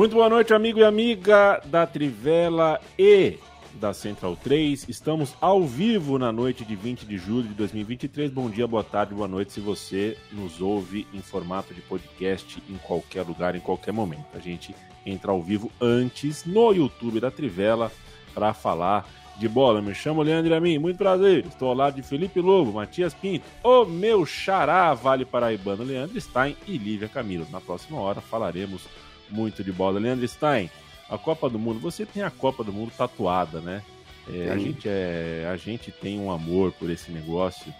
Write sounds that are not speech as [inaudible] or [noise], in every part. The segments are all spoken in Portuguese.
Muito boa noite, amigo e amiga da Trivela e da Central 3. Estamos ao vivo na noite de 20 de julho de 2023. Bom dia, boa tarde, boa noite se você nos ouve em formato de podcast em qualquer lugar, em qualquer momento. A gente entra ao vivo antes no YouTube da Trivela para falar de bola. Me chamo Leandro Amin, muito prazer. Estou ao lado de Felipe Lobo, Matias Pinto, o meu xará Vale Paraibano, Leandro Stein e Lívia Camilo. Na próxima hora falaremos muito de bola. Leandro Stein, a Copa do Mundo, você tem a Copa do Mundo tatuada, né? É, a, gente é, a gente tem um amor por esse negócio,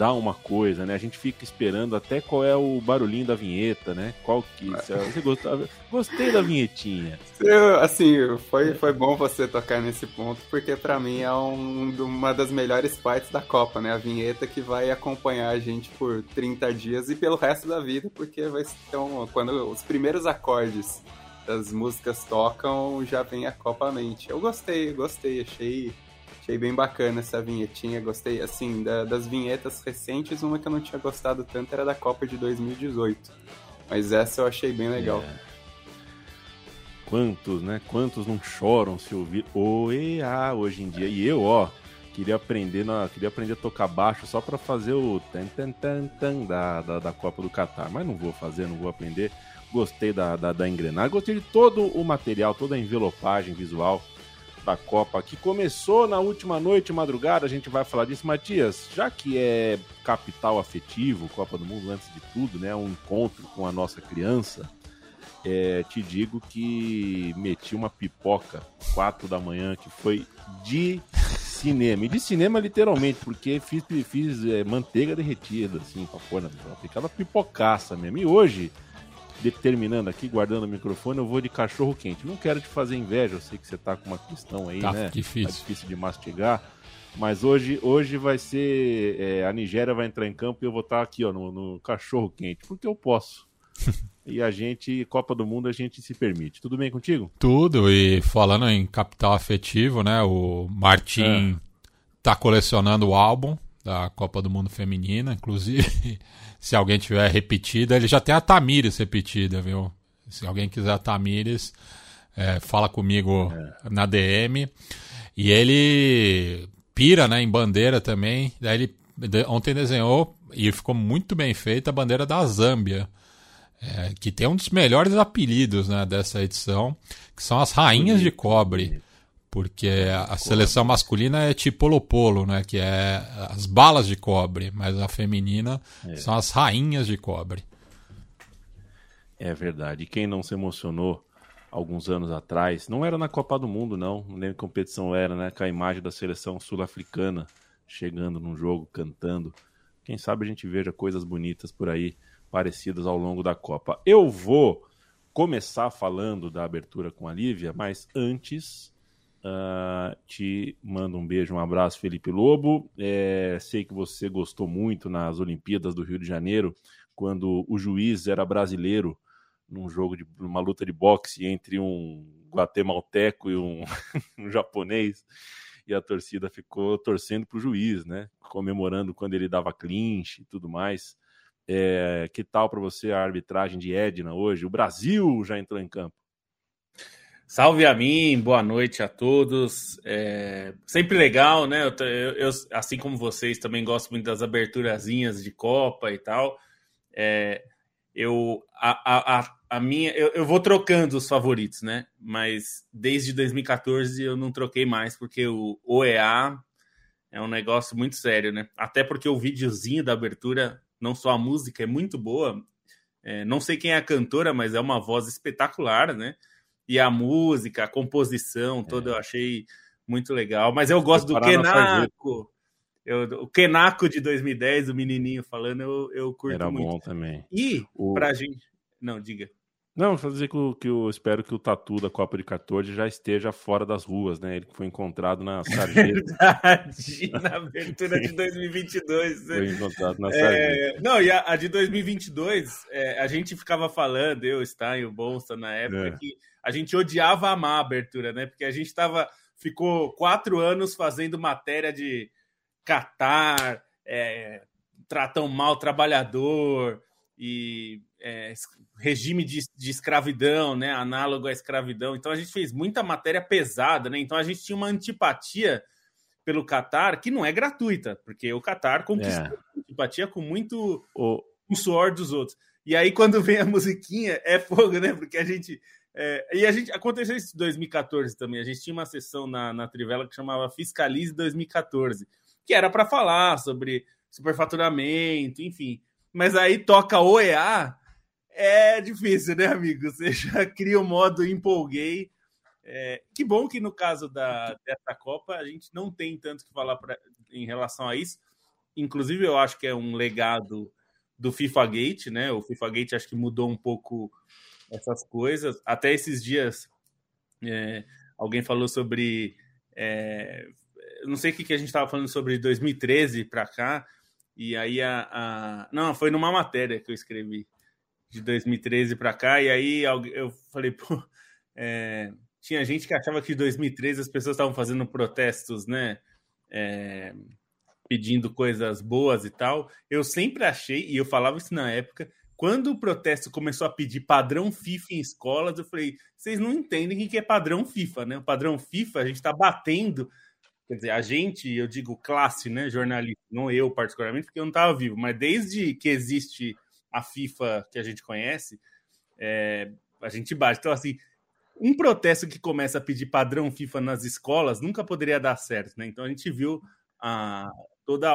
dá uma coisa, né? A gente fica esperando até qual é o barulhinho da vinheta, né? Qual que. Você gostou? Gostei da vinhetinha. Eu, assim, foi, foi bom você tocar nesse ponto, porque para mim é um, uma das melhores partes da Copa, né? A vinheta que vai acompanhar a gente por 30 dias e pelo resto da vida, porque vai então, quando os primeiros acordes das músicas tocam, já vem a Copa à mente. Eu gostei, gostei, achei Achei bem bacana essa vinhetinha, gostei, assim, da, das vinhetas recentes, uma que eu não tinha gostado tanto era da Copa de 2018. Mas essa eu achei bem legal. É. Quantos, né? Quantos não choram se ouvir OEA hoje em dia? E eu, ó, queria aprender, na, queria aprender a tocar baixo só para fazer o tan tan tan tan da, da, da Copa do Catar, mas não vou fazer, não vou aprender. Gostei da, da, da engrenagem, gostei de todo o material, toda a envelopagem visual da Copa, que começou na última noite, madrugada, a gente vai falar disso. Matias, já que é capital afetivo, Copa do Mundo antes de tudo, né? Um encontro com a nossa criança, é, te digo que meti uma pipoca quatro da manhã, que foi de cinema. E de cinema, literalmente, porque fiz, fiz é, manteiga derretida, assim, pra pôr na aquela pipocaça mesmo. E hoje determinando aqui, guardando o microfone, eu vou de cachorro quente. Não quero te fazer inveja, eu sei que você tá com uma questão aí, tá né? Difícil. Tá difícil de mastigar. Mas hoje, hoje vai ser. É, a Nigéria vai entrar em campo e eu vou estar aqui, ó, no, no cachorro quente, porque eu posso. [laughs] e a gente, Copa do Mundo, a gente se permite. Tudo bem contigo? Tudo, e falando em capital afetivo, né? O Martim é. tá colecionando o álbum da Copa do Mundo Feminina, inclusive. [laughs] se alguém tiver repetida, ele já tem a Tamires repetida, viu? Se alguém quiser a Tamires, é, fala comigo é. na DM. E ele pira né, em bandeira também. Daí ele ontem desenhou e ficou muito bem feita a bandeira da Zâmbia. É, que tem um dos melhores apelidos né, dessa edição, que são as Rainhas de Cobre. Porque a seleção masculina é tipo Polo, né? Que é as balas de cobre, mas a feminina é. são as rainhas de cobre. É verdade. E quem não se emocionou alguns anos atrás, não era na Copa do Mundo, não, não lembro que competição era, né? Com a imagem da seleção sul-africana chegando num jogo, cantando. Quem sabe a gente veja coisas bonitas por aí, parecidas ao longo da Copa. Eu vou começar falando da abertura com a Lívia, mas antes Uh, te mando um beijo, um abraço, Felipe Lobo. É, sei que você gostou muito nas Olimpíadas do Rio de Janeiro, quando o juiz era brasileiro num jogo de uma luta de boxe entre um guatemalteco e um, [laughs] um japonês, e a torcida ficou torcendo para o juiz, né? Comemorando quando ele dava clinch e tudo mais. É, que tal para você a arbitragem de Edna hoje? O Brasil já entrou em campo. Salve a mim, boa noite a todos. É sempre legal, né? Eu, eu, assim como vocês, também gosto muito das aberturazinhas de Copa e tal. É, eu, a, a, a minha, eu, eu, vou trocando os favoritos, né? Mas desde 2014 eu não troquei mais, porque o OEA é um negócio muito sério, né? Até porque o videozinho da abertura, não só a música, é muito boa. É, não sei quem é a cantora, mas é uma voz espetacular, né? E a música, a composição toda é. eu achei muito legal. Mas eu gosto do Kenaco. Eu, o Kenaco de 2010, o menininho falando, eu, eu curto Era muito. bom também. E, O- pra gente... Não, diga. Não, só dizer que, eu- que eu espero que o Tatu da Copa de 14 já esteja fora das ruas, né? Ele que foi encontrado na sarjeta. [laughs] Verdade, na abertura de 2022. né? foi encontrado na sarjeta. É, não, e a, a de 2022, é, a gente ficava falando, eu, Stein, o Bolsa, na época, É. que a gente odiava amar a abertura, né? Porque a gente tava, ficou quatro anos fazendo matéria de Catar, é, tratam mal o trabalhador e é, regime de, de escravidão, né? Análogo à escravidão. Então a gente fez muita matéria pesada, né? Então a gente tinha uma antipatia pelo Catar que não é gratuita, porque o Catar conquistou É. antipatia com muito O- o suor dos outros. E aí, quando vem a musiquinha, é fogo, né? Porque a gente. É, e a gente aconteceu isso em 2014 também. A gente tinha uma sessão na, na Trivela que chamava Fiscalize 2014, que era para falar sobre superfaturamento, enfim. Mas aí toca OEA, é difícil, né, amigo? Você [laughs] já cria o modo empolguei. É, que bom que no caso da, dessa Copa a gente não tem tanto que falar pra, em relação a isso. Inclusive, eu acho que é um legado do FIFA Gate, né? O FIFA Gate acho que mudou um pouco essas coisas. Até esses dias, é, alguém falou sobre. é, não sei o que, que a gente estava falando sobre 2013 para cá, e aí a, a- Não, foi numa matéria que eu escrevi de 2013 para cá, e aí eu falei, [laughs] pô. é, tinha gente que achava que em 2013 as pessoas estavam fazendo protestos, né? é, pedindo coisas boas e tal. Eu sempre achei, e eu falava isso na época, quando o protesto começou a pedir padrão FIFA em escolas, eu falei, vocês não entendem o que é padrão FIFA, né? O padrão FIFA, a gente está batendo, quer dizer, a gente, eu digo classe, né, jornalista, não eu particularmente, porque eu não estava vivo, mas desde que existe a FIFA que a gente conhece, é, a gente bate. Então, assim, um protesto que começa a pedir padrão FIFA nas escolas nunca poderia dar certo, né? Então a gente viu a, todo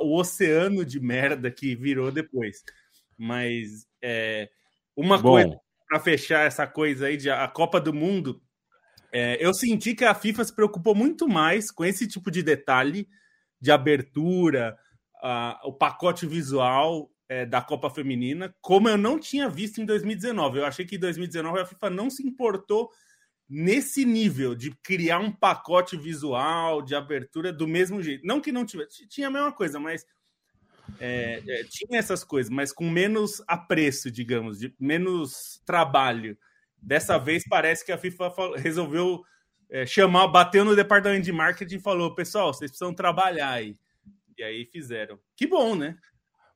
o oceano de merda que virou depois. Mas é, uma Bom. coisa para fechar essa coisa aí de a Copa do Mundo, é, eu senti que a FIFA se preocupou muito mais com esse tipo de detalhe de abertura, a- o pacote visual é, da Copa Feminina, como eu não tinha visto em 2019. Eu achei que em 2019 a FIFA não se importou nesse nível de criar um pacote visual de abertura do mesmo jeito. Não que não tivesse, tinha a mesma coisa, mas é, é, tinha essas coisas, mas com menos apreço, digamos, de menos trabalho. Dessa vez parece que a FIFA resolveu é, chamar, bateu no departamento de marketing e falou: pessoal, vocês precisam trabalhar aí. E aí fizeram. Que bom, né?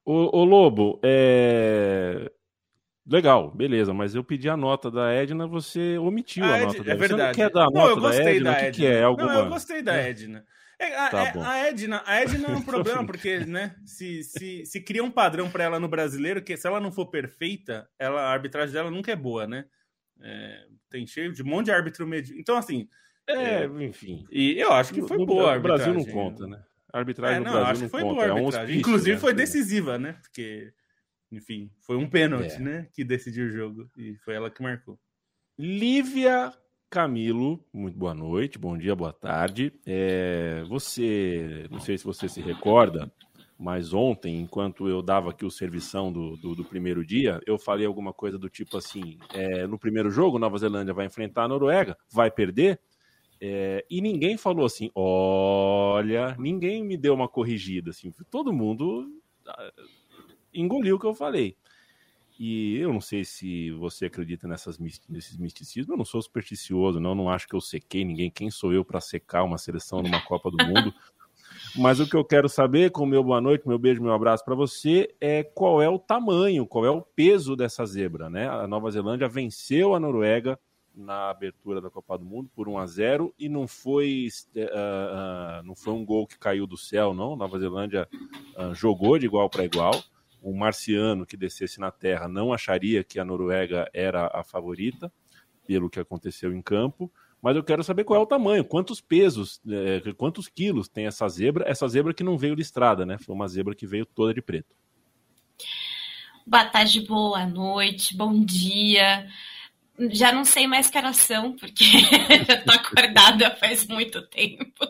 Ô, ô, Lobo, é. Legal, beleza, mas eu pedi a nota da Edna, você omitiu a, A Ed- nota é da Edna. verdade. Você não quer dar a Não, nota eu da Edna? da O que, Edna. que é? Alguma... Não, eu gostei da Edna. É, a, Tá é- a Edna, a Edna é um [laughs] problema, porque, né, se, se, se cria um padrão para ela no brasileiro, que se ela não for perfeita, ela, a arbitragem dela nunca é boa, né? É, tem cheio de um monte de árbitro médio. Então, assim, É, enfim. e eu acho que foi no, boa a No Brasil não conta, né? A arbitragem É, no não, Brasil acho não que foi conta. boa a é um hospício, Inclusive né? foi decisiva, né? Porque, enfim, foi um pênalti, É. né? Que decidiu o jogo. E foi ela que marcou. Lívia Camilo, muito boa noite, bom dia, boa tarde. É, você, não sei se você se recorda, mas ontem, enquanto eu dava aqui o servição do, do, do primeiro dia, eu falei alguma coisa do tipo assim: é, no primeiro jogo, Nova Zelândia vai enfrentar a Noruega, vai perder. É, e ninguém falou assim, olha, ninguém me deu uma corrigida, assim, todo mundo ah, engoliu o que eu falei. E eu não sei se você acredita nessas, nesses misticismos, eu não sou supersticioso, não, não acho que eu sequei ninguém, quem sou eu para secar uma seleção numa Copa do Mundo? [laughs] Mas o que eu quero saber, com meu boa noite, meu beijo, meu abraço para você, é qual é o tamanho, qual é o peso dessa zebra, né? A Nova Zelândia venceu a Noruega na abertura da Copa do Mundo por 1 a 0 e não foi ah, ah, não foi um gol que caiu do céu, não. A Nova Zelândia ah, jogou de igual para igual. Um marciano que descesse na Terra não acharia que a Noruega era a favorita pelo que aconteceu em campo. Mas eu quero saber qual é o tamanho, quantos pesos, eh, quantos quilos tem essa zebra. Essa zebra que não veio listrada, né? Foi uma zebra que veio toda de preto. Boa tarde, boa noite, bom dia. já não sei mais que horas são, porque [laughs] já tô acordada faz muito tempo.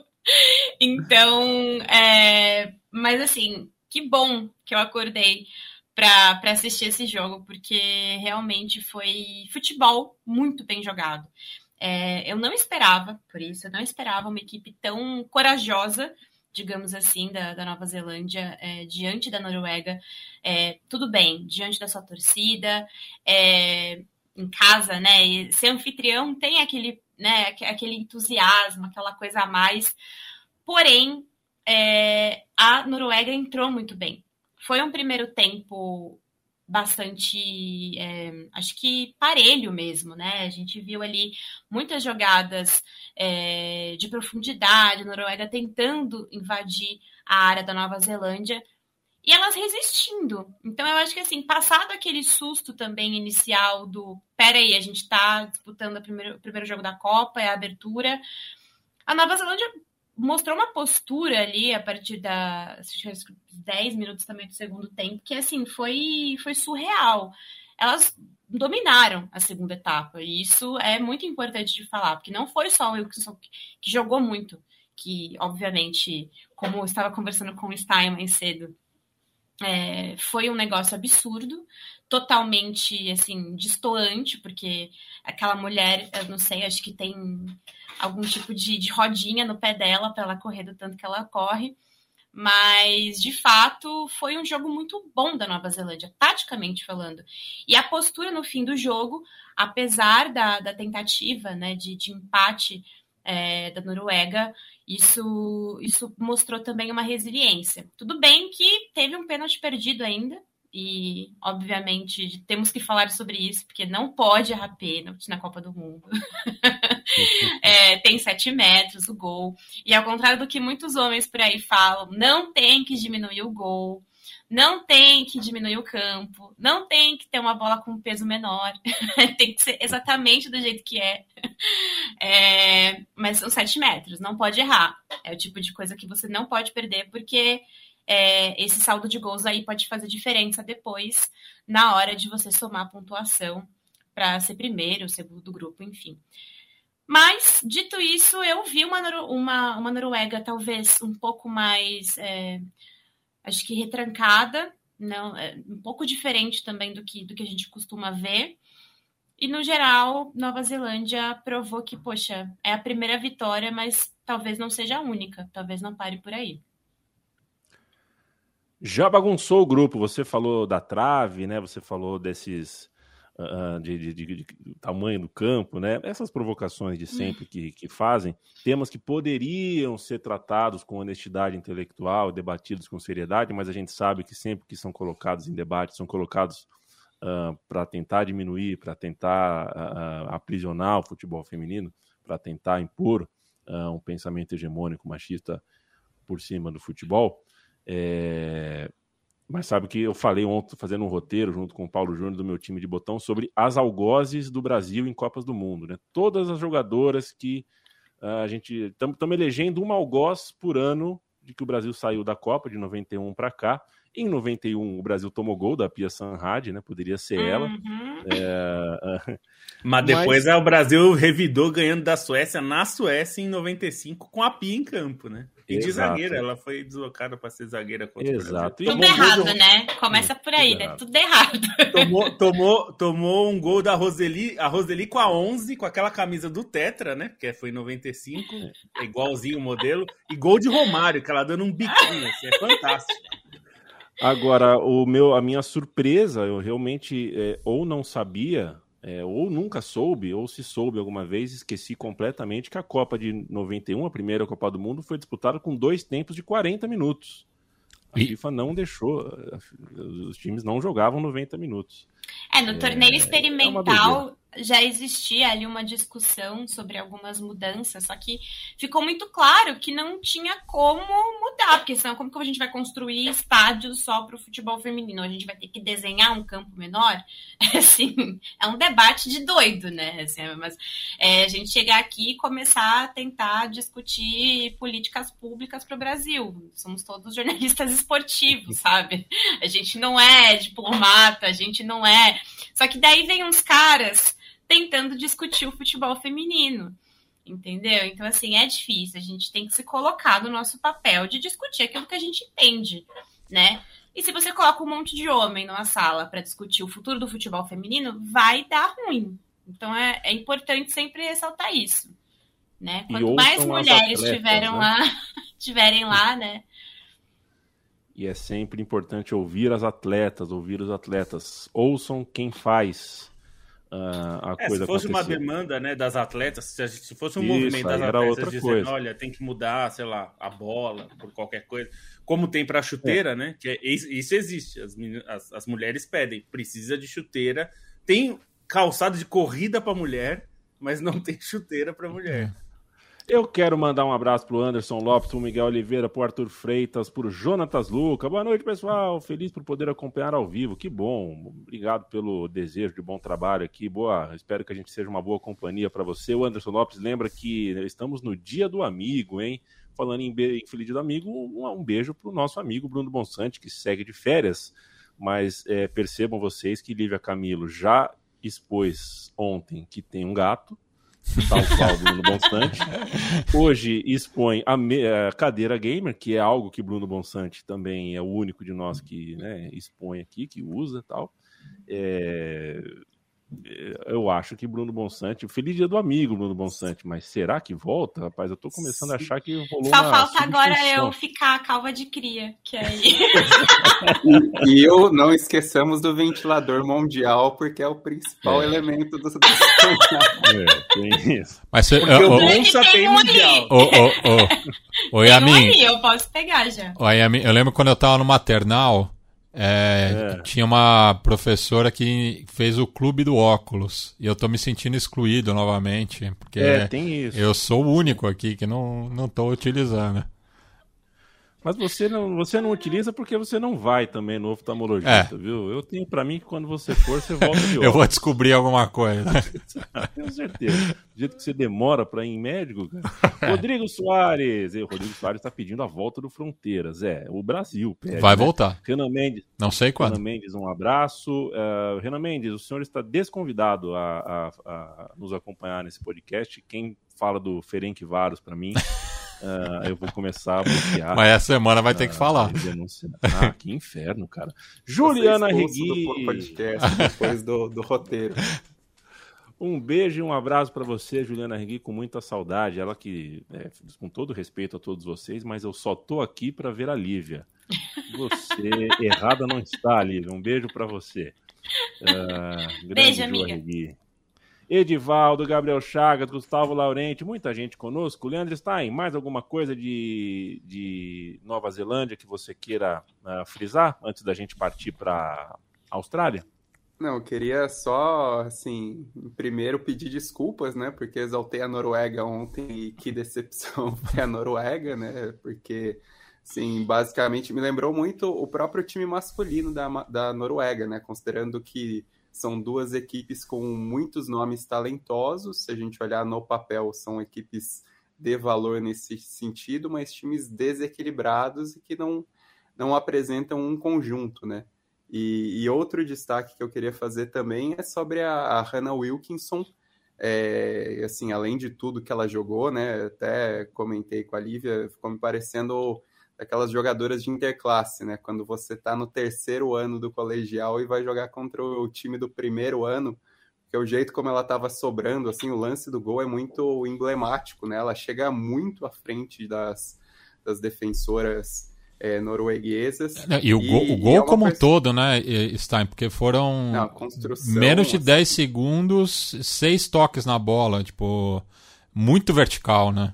Então, é, mas assim, que bom que eu acordei para assistir esse jogo, porque realmente foi futebol muito bem jogado. É, eu não esperava, por isso, eu não esperava uma equipe tão corajosa, digamos assim, da, da Nova Zelândia é, diante da Noruega. É, tudo bem, diante da sua torcida, é, em casa, né? E ser anfitrião tem aquele, né, aquele entusiasmo, aquela coisa a mais. Porém, é, a Noruega entrou muito bem. Foi um primeiro tempo bastante, é, acho que parelho mesmo, né? A gente viu ali muitas jogadas é, de profundidade, Noruega tentando invadir a área da Nova Zelândia e elas resistindo. Então eu acho que assim, passado aquele susto também inicial do peraí, a gente tá disputando primeiro, o primeiro jogo da Copa, é a abertura. A Nova Zelândia mostrou uma postura ali a partir da 10 minutos também do segundo tempo, que assim, foi, foi surreal. Elas dominaram a segunda etapa, e isso é muito importante de falar, porque não foi só o Wilkinson que, que jogou muito, que obviamente, como eu estava conversando com o Stein mais cedo, é, foi um negócio absurdo, totalmente assim distoante, porque aquela mulher, eu não sei, acho que tem algum tipo de, de rodinha no pé dela para ela correr do tanto que ela corre. Mas, de fato, foi um jogo muito bom da Nova Zelândia, taticamente falando. E a postura no fim do jogo, apesar da, da tentativa né, de, de empate é, da Noruega, isso, isso mostrou também uma resiliência. Tudo bem que teve um pênalti perdido ainda, e, obviamente, temos que falar sobre isso, porque não pode errar pênalti na Copa do Mundo. [laughs] é, tem sete metros o gol. E ao contrário do que muitos homens por aí falam, não tem que diminuir o gol, não tem que diminuir o campo, não tem que ter uma bola com peso menor. [laughs] tem que ser exatamente do jeito que é. [laughs] é. Mas são sete metros, não pode errar. É o tipo de coisa que você não pode perder, porque é, esse saldo de gols aí pode fazer diferença depois, na hora de você somar a pontuação para ser primeiro, segundo do grupo, enfim. Mas, dito isso, eu vi uma, uma, uma Noruega talvez um pouco mais, é, acho que retrancada, não, é, um pouco diferente também do que, do que a gente costuma ver. E, no geral, Nova Zelândia provou que, poxa, é a primeira vitória, mas talvez não seja a única, talvez não pare por aí. Já bagunçou o grupo. Você falou da trave, né? Você falou desses uh, de, de, de, de, tamanho do campo, né? Essas provocações de sempre que, que fazem, temas que poderiam ser tratados com honestidade intelectual, debatidos com seriedade, mas a gente sabe que sempre que são colocados em debate, são colocados uh, para tentar diminuir, para tentar uh, aprisionar o futebol feminino, para tentar impor um pensamento hegemônico machista por cima do futebol. É... Mas sabe que eu falei ontem, fazendo um roteiro junto com o Paulo Júnior do meu time de botão, sobre as algozes do Brasil em Copas do Mundo. Né? Todas as jogadoras que uh, a gente. Estamos elegendo uma algoz por ano de que o Brasil saiu da Copa de 91 para cá. Em 91, o Brasil tomou gol da Pia Sanhad, né? Poderia ser uhum. ela. É... [laughs] Mas depois Mas... o Brasil revidou ganhando da Suécia na Suécia em 95 com a Pia em campo, né? E de zagueira, ela foi deslocada para ser zagueira contra Exato. o Brasil. Tudo errado, né? Começa por aí, né? Tudo errado. [laughs] Tomou, tomou, tomou um gol da Roseli, a Roseli com a 11, com aquela camisa do Tetra, né? Que foi em 95, é igualzinho o modelo. E gol de Romário, que ela dando um biquinho, assim, é fantástico. Agora, o meu, a minha surpresa, eu realmente é, ou não sabia é, ou nunca soube, ou se soube alguma vez, esqueci completamente que a Copa de 91, a primeira Copa do Mundo, foi disputada com dois tempos de 40 minutos. A e... FIFA não deixou, os times não jogavam 90 minutos. É, no torneio é, é experimental é já existia ali uma discussão sobre algumas mudanças, só que ficou muito claro que não tinha como mudar, porque senão como que a gente vai construir estádios só para o futebol feminino? A gente vai ter que desenhar um campo menor? [laughs] Assim, é um debate de doido, né? Assim, mas é, a gente chegar aqui e começar a tentar discutir políticas públicas para o Brasil. Somos todos jornalistas esportivos, sabe? A gente não é diplomata, a gente não é. Só que daí vem uns caras tentando discutir o futebol feminino. Entendeu? Então, assim, é difícil. A gente tem que se colocar no nosso papel de discutir aquilo que a gente entende, né? E se você coloca um monte de homem numa sala para discutir o futuro do futebol feminino, vai dar ruim. Então é, é importante sempre ressaltar isso. Né? Quanto mais mulheres atletas, tiveram né? lá, [laughs] tiverem lá, né? E é sempre importante ouvir as atletas, ouvir os atletas. Ouçam quem faz uh, a é, coisa Se fosse acontecer. uma demanda né, das atletas, se fosse um Isso, movimento das atletas dizendo, coisa. olha, tem que mudar, sei lá, a bola, por qualquer coisa, como tem para chuteira, é. né? Que é, isso existe. As, as, as mulheres pedem, precisa de chuteira. Tem calçado de corrida para mulher, mas não [laughs] tem chuteira para mulher. Eu quero mandar um abraço pro Anderson Lopes, pro Miguel Oliveira, pro Arthur Freitas, pro Jonatas Luca. Boa noite, pessoal. Feliz por poder acompanhar ao vivo. Que bom. Obrigado pelo desejo de bom trabalho aqui. Boa. Espero que a gente seja uma boa companhia para você. O Anderson Lopes lembra que estamos no Dia do Amigo, hein? Falando em, em Feliz Dia do Amigo, um, um beijo pro nosso amigo Bruno Bonsante, que segue de férias. Mas é, percebam vocês que Lívia Camilo já expôs ontem que tem um gato tal Bruno Bonsante. Hoje expõe a, me, a, cadeira gamer, que é algo que Bruno Bonsante também é o único de nós que né, expõe aqui, que usa tal. É, eu acho que Bruno Bonsante, feliz dia do amigo Bruno Bonsante, mas será que volta? Rapaz, eu tô começando a achar que rolou Só falta agora eu ficar calva de cria, que aí... [laughs] e, e, eu não esqueçamos do ventilador mundial, porque é o principal é. elemento do... é, tem isso. Mas você, porque o Bonsa tem mundial. Ô, ô, ô. Oi, Yamin. Eu posso pegar já. Oi, Yamin. Eu lembro quando eu tava no maternal, é, é. Tinha uma professora que fez o clube do óculos. E eu tô me sentindo excluído novamente. Porque é, eu sou o único aqui que não, não tô utilizando. Mas você não, você não utiliza porque você não vai também no oftalmologista, é. viu? Eu tenho para mim que quando você for, você volta de [laughs] Eu vou descobrir alguma coisa. [laughs] Tenho certeza. Do jeito que você demora para ir em médico, cara. [laughs] Rodrigo Soares. E o Rodrigo Soares está pedindo a volta do Fronteiras. É, o Brasil pede. Vai né? voltar. Renan Mendes. Não sei quando. Renan Mendes, um abraço. Uh, Renan Mendes, o senhor está desconvidado a, a, a nos acompanhar nesse podcast. Quem fala do Ferenc Varos para mim Uh, eu vou começar a bloquear. Mas essa semana vai ter que falar. Ah, que inferno, cara. Juliana Regui. Do podcast depois do, do roteiro. Um beijo e um abraço para você, Juliana Regui, com muita saudade. Ela que, é, com todo respeito a todos vocês, mas eu só tô aqui para ver a Lívia. Você errada não está, Lívia. Um beijo para você. Uh, beijo, amiga. Regui. Edivaldo, Gabriel Chagas, Gustavo Laurente, muita gente conosco. Leandro Stein, mais alguma coisa de, de Nova Zelândia que você queira uh, frisar antes da gente partir para Austrália? Não, eu queria só, assim, primeiro pedir desculpas, né? Porque exaltei a Noruega ontem e que [laughs] decepção [laughs] foi a Noruega, né? Porque, sim, basicamente me lembrou muito o próprio time masculino da, da Noruega, né? Considerando que são duas equipes com muitos nomes talentosos. Se a gente olhar no papel, são equipes de valor nesse sentido, mas times desequilibrados e que não, não apresentam um conjunto, né? E, e outro destaque que eu queria fazer também é sobre a, a Hannah Wilkinson. É, assim, além de tudo que ela jogou, né? Até comentei com a Lívia, ficou me parecendo daquelas jogadoras de interclasse, né? Quando você está no terceiro ano do colegial e vai jogar contra o time do primeiro ano, que é o jeito como ela estava sobrando, assim, o lance do gol é muito emblemático, né? Ela chega muito à frente das, das defensoras é, norueguesas. E o, e, gol, o gol é como um todo, né, Stein? Porque foram Não, menos de 10 assim. segundos, seis toques na bola, tipo, muito vertical, né?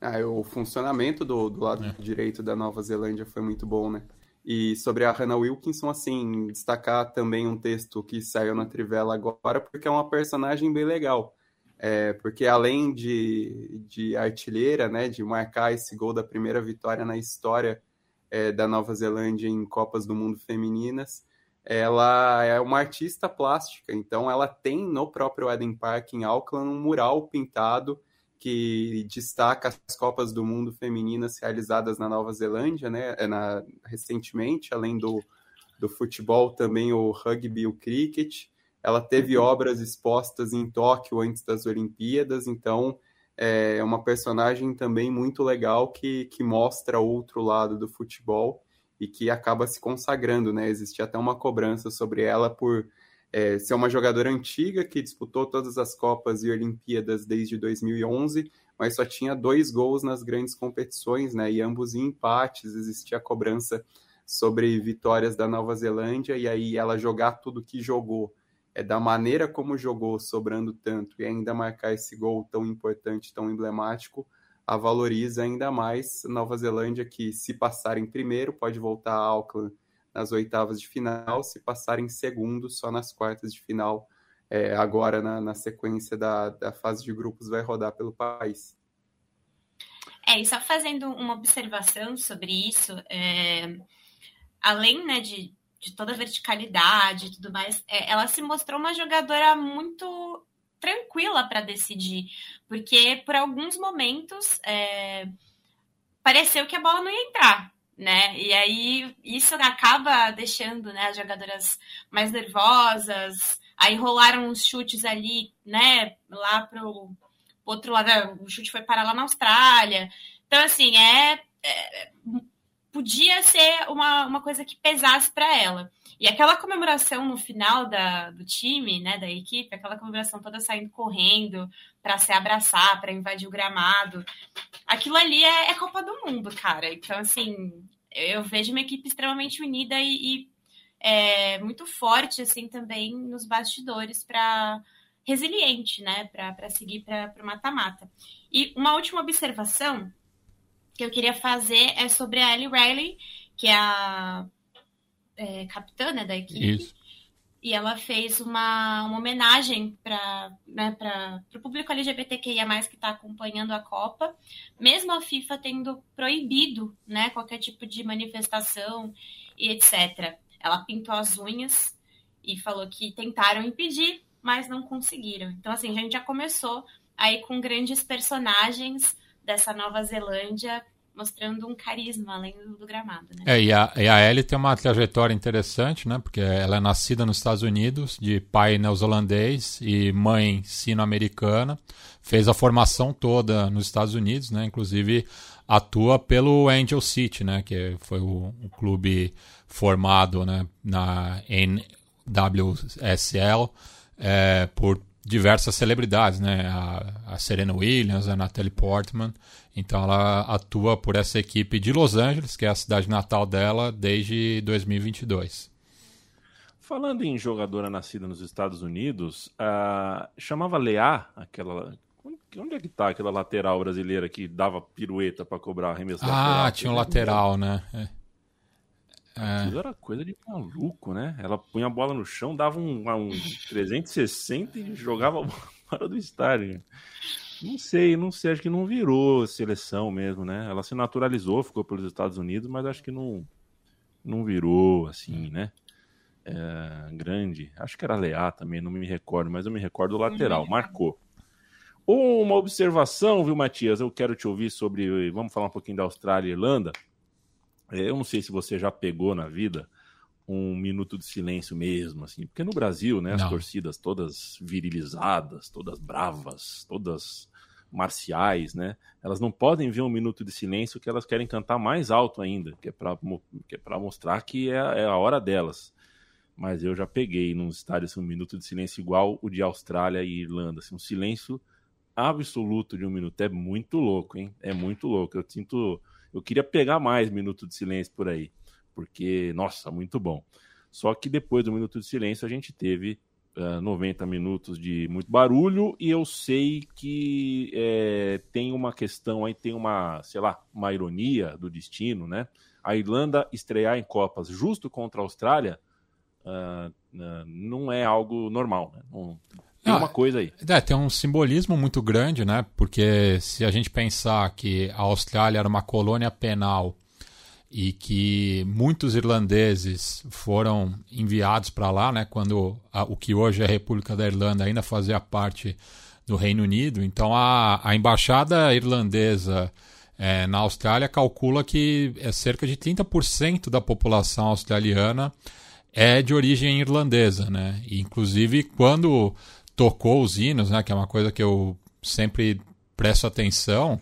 Ah, o funcionamento do, do lado é. direito da Nova Zelândia foi muito bom, né? E sobre a Hannah Wilkinson, assim, destacar também um texto que saiu na Trivela agora, porque é uma personagem bem legal. É, porque além de, de artilheira, né, de marcar esse gol da primeira vitória na história é, da Nova Zelândia em Copas do Mundo Femininas, ela é uma artista plástica, então ela tem no próprio Eden Park em Auckland um mural pintado que destaca as Copas do Mundo femininas realizadas na Nova Zelândia, né, é na, recentemente, além do, do futebol, também o rugby e o cricket. ela teve obras expostas em Tóquio antes das Olimpíadas, então é uma personagem também muito legal que, que mostra outro lado do futebol e que acaba se consagrando, né? Existe até uma cobrança sobre ela por é, ser uma jogadora antiga que disputou todas as Copas e Olimpíadas desde 2011, mas só tinha dois gols nas grandes competições, né? E ambos em empates, existia cobrança sobre vitórias da Nova Zelândia, e aí ela jogar tudo que jogou, é, da maneira como jogou, sobrando tanto, e ainda marcar esse gol tão importante, tão emblemático, a valoriza ainda mais. Nova Zelândia, que se passar em primeiro, pode voltar a Auckland nas oitavas de final, se passar em segundo, só nas quartas de final. É, agora, na, na sequência da, da fase de grupos, vai rodar pelo país. É, e só fazendo uma observação sobre isso, é, além né, de, de toda a verticalidade e tudo mais, é, ela se mostrou uma jogadora muito tranquila para decidir, porque por alguns momentos é, pareceu que a bola não ia entrar, né? E aí isso acaba deixando né, as jogadoras mais nervosas. Aí rolaram uns chutes ali, né? Lá pro, outro lado, o chute foi parar lá na Austrália. Então, assim, é, é podia ser uma, uma coisa que pesasse para ela. E aquela comemoração no final da, do time, né, da equipe, aquela comemoração toda saindo correndo para se abraçar, para invadir o gramado, aquilo ali é, é, Copa do Mundo, cara. Então, assim, eu vejo uma equipe extremamente unida e, e é, muito forte, assim, também nos bastidores para resiliente, né, para seguir para o mata-mata. E uma última observação que eu queria fazer é sobre a Ellie Riley, que é a é, capitã né, da equipe. Isso. E ela fez uma, uma homenagem para né, o público LGBTQIA, que está acompanhando a Copa, mesmo a FIFA tendo proibido né, qualquer tipo de manifestação e etc. Ela pintou as unhas e falou que tentaram impedir, mas não conseguiram. Então, assim, a gente já começou aí com grandes personagens dessa Nova Zelândia mostrando um carisma além do, do gramado. Né? É, e a, e a Ellie tem uma trajetória interessante, né? Porque ela é nascida nos Estados Unidos, de pai neozelandês e mãe sino-americana. Fez a formação toda nos Estados Unidos, né? Inclusive atua pelo Angel City, né? Que foi o, o clube formado né? na NWSL é, por diversas celebridades, né? A, a, Serena Williams, a Natalie Portman. Então ela atua por essa equipe de Los Angeles, que é a cidade natal dela, desde 2022. Falando em jogadora nascida nos Estados Unidos, uh, chamava Leá, aquela. Onde é que tá aquela lateral brasileira que dava pirueta para cobrar arremesso? Ah, lateral? tinha um lateral, né? É. É. Aquilo era coisa de maluco, né? Ela punha a bola no chão, dava um, um 360 e jogava a bola [laughs] para do estádio. Não sei, não sei, acho que não virou seleção mesmo, né? Ela se naturalizou, ficou pelos Estados Unidos, mas acho que não, não virou, assim, né? É, grande. Acho que era Leá também, não me recordo, mas eu me recordo do lateral, marcou. Uma observação, viu, Matias? Eu quero te ouvir sobre. Vamos falar um pouquinho da Austrália e Irlanda. É, eu não sei se você já pegou na vida um minuto de silêncio mesmo, assim, porque no Brasil, né, as não. torcidas todas virilizadas, todas bravas, todas marciais, né, elas não podem ver um minuto de silêncio que elas querem cantar mais alto ainda, que é para que é mostrar que é, é, a hora delas. Mas eu já peguei num estádio assim, um minuto de silêncio igual o de Austrália e Irlanda, assim, um silêncio absoluto de um minuto. É muito louco, hein? É muito louco. Eu sinto eu queria pegar mais minuto de silêncio por aí, porque, nossa, muito bom. Só que depois do minuto de silêncio a gente teve uh, eh, 90 minutos de muito barulho e eu sei que é, tem uma questão aí, tem uma, sei lá, uma ironia do destino, né? A Irlanda estrear em Copas justo contra a Austrália uh, uh, não é algo normal, né? Não, tem ah, uma coisa aí. É, tem um simbolismo muito grande, né? Porque se a gente pensar que a Austrália era uma colônia penal e que muitos irlandeses foram enviados para lá, né? Quando a, o que hoje é a República da Irlanda ainda fazia parte do Reino Unido. Então a, a embaixada irlandesa é, na Austrália calcula que é cerca de 30% da população australiana é de origem irlandesa, né? E, inclusive, quando tocou os hinos, né, que é uma coisa que eu sempre presto atenção,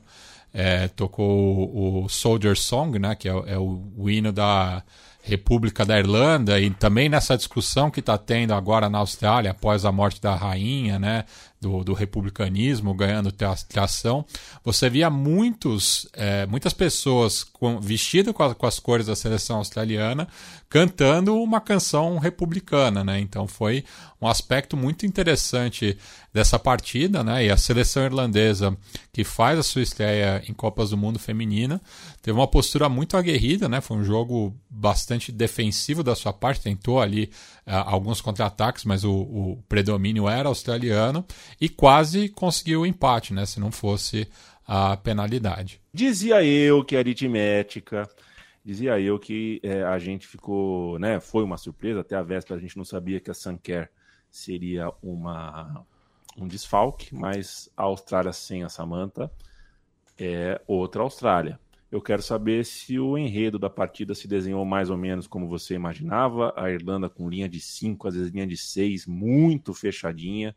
é, tocou o Soldier Song, né, que é, é o, o, hino da República da Irlanda, e também nessa discussão que está tendo agora na Austrália, após a morte da rainha, né, do, do republicanismo ganhando tração, você via muitos, é, muitas pessoas com, vestidas com, com, as cores da seleção australiana cantando uma canção republicana, né? Então foi um aspecto muito interessante dessa partida, né? E a seleção irlandesa que faz a sua estreia em Copas do Mundo feminina teve uma postura muito aguerrida, né? Foi um jogo bastante defensivo da sua parte, tentou ali alguns contra-ataques, mas o, o predomínio era australiano e quase conseguiu o empate, né? Se não fosse a penalidade. Dizia eu que aritmética. Dizia eu que é, a gente ficou, né? Foi uma surpresa, até a véspera a gente não sabia que a Sanker seria uma, um desfalque, mas a Austrália sem a Samanta é outra Austrália. Eu quero saber se o enredo da partida se desenhou mais ou menos como você imaginava. A Irlanda com linha de 5, às vezes linha de 6, muito fechadinha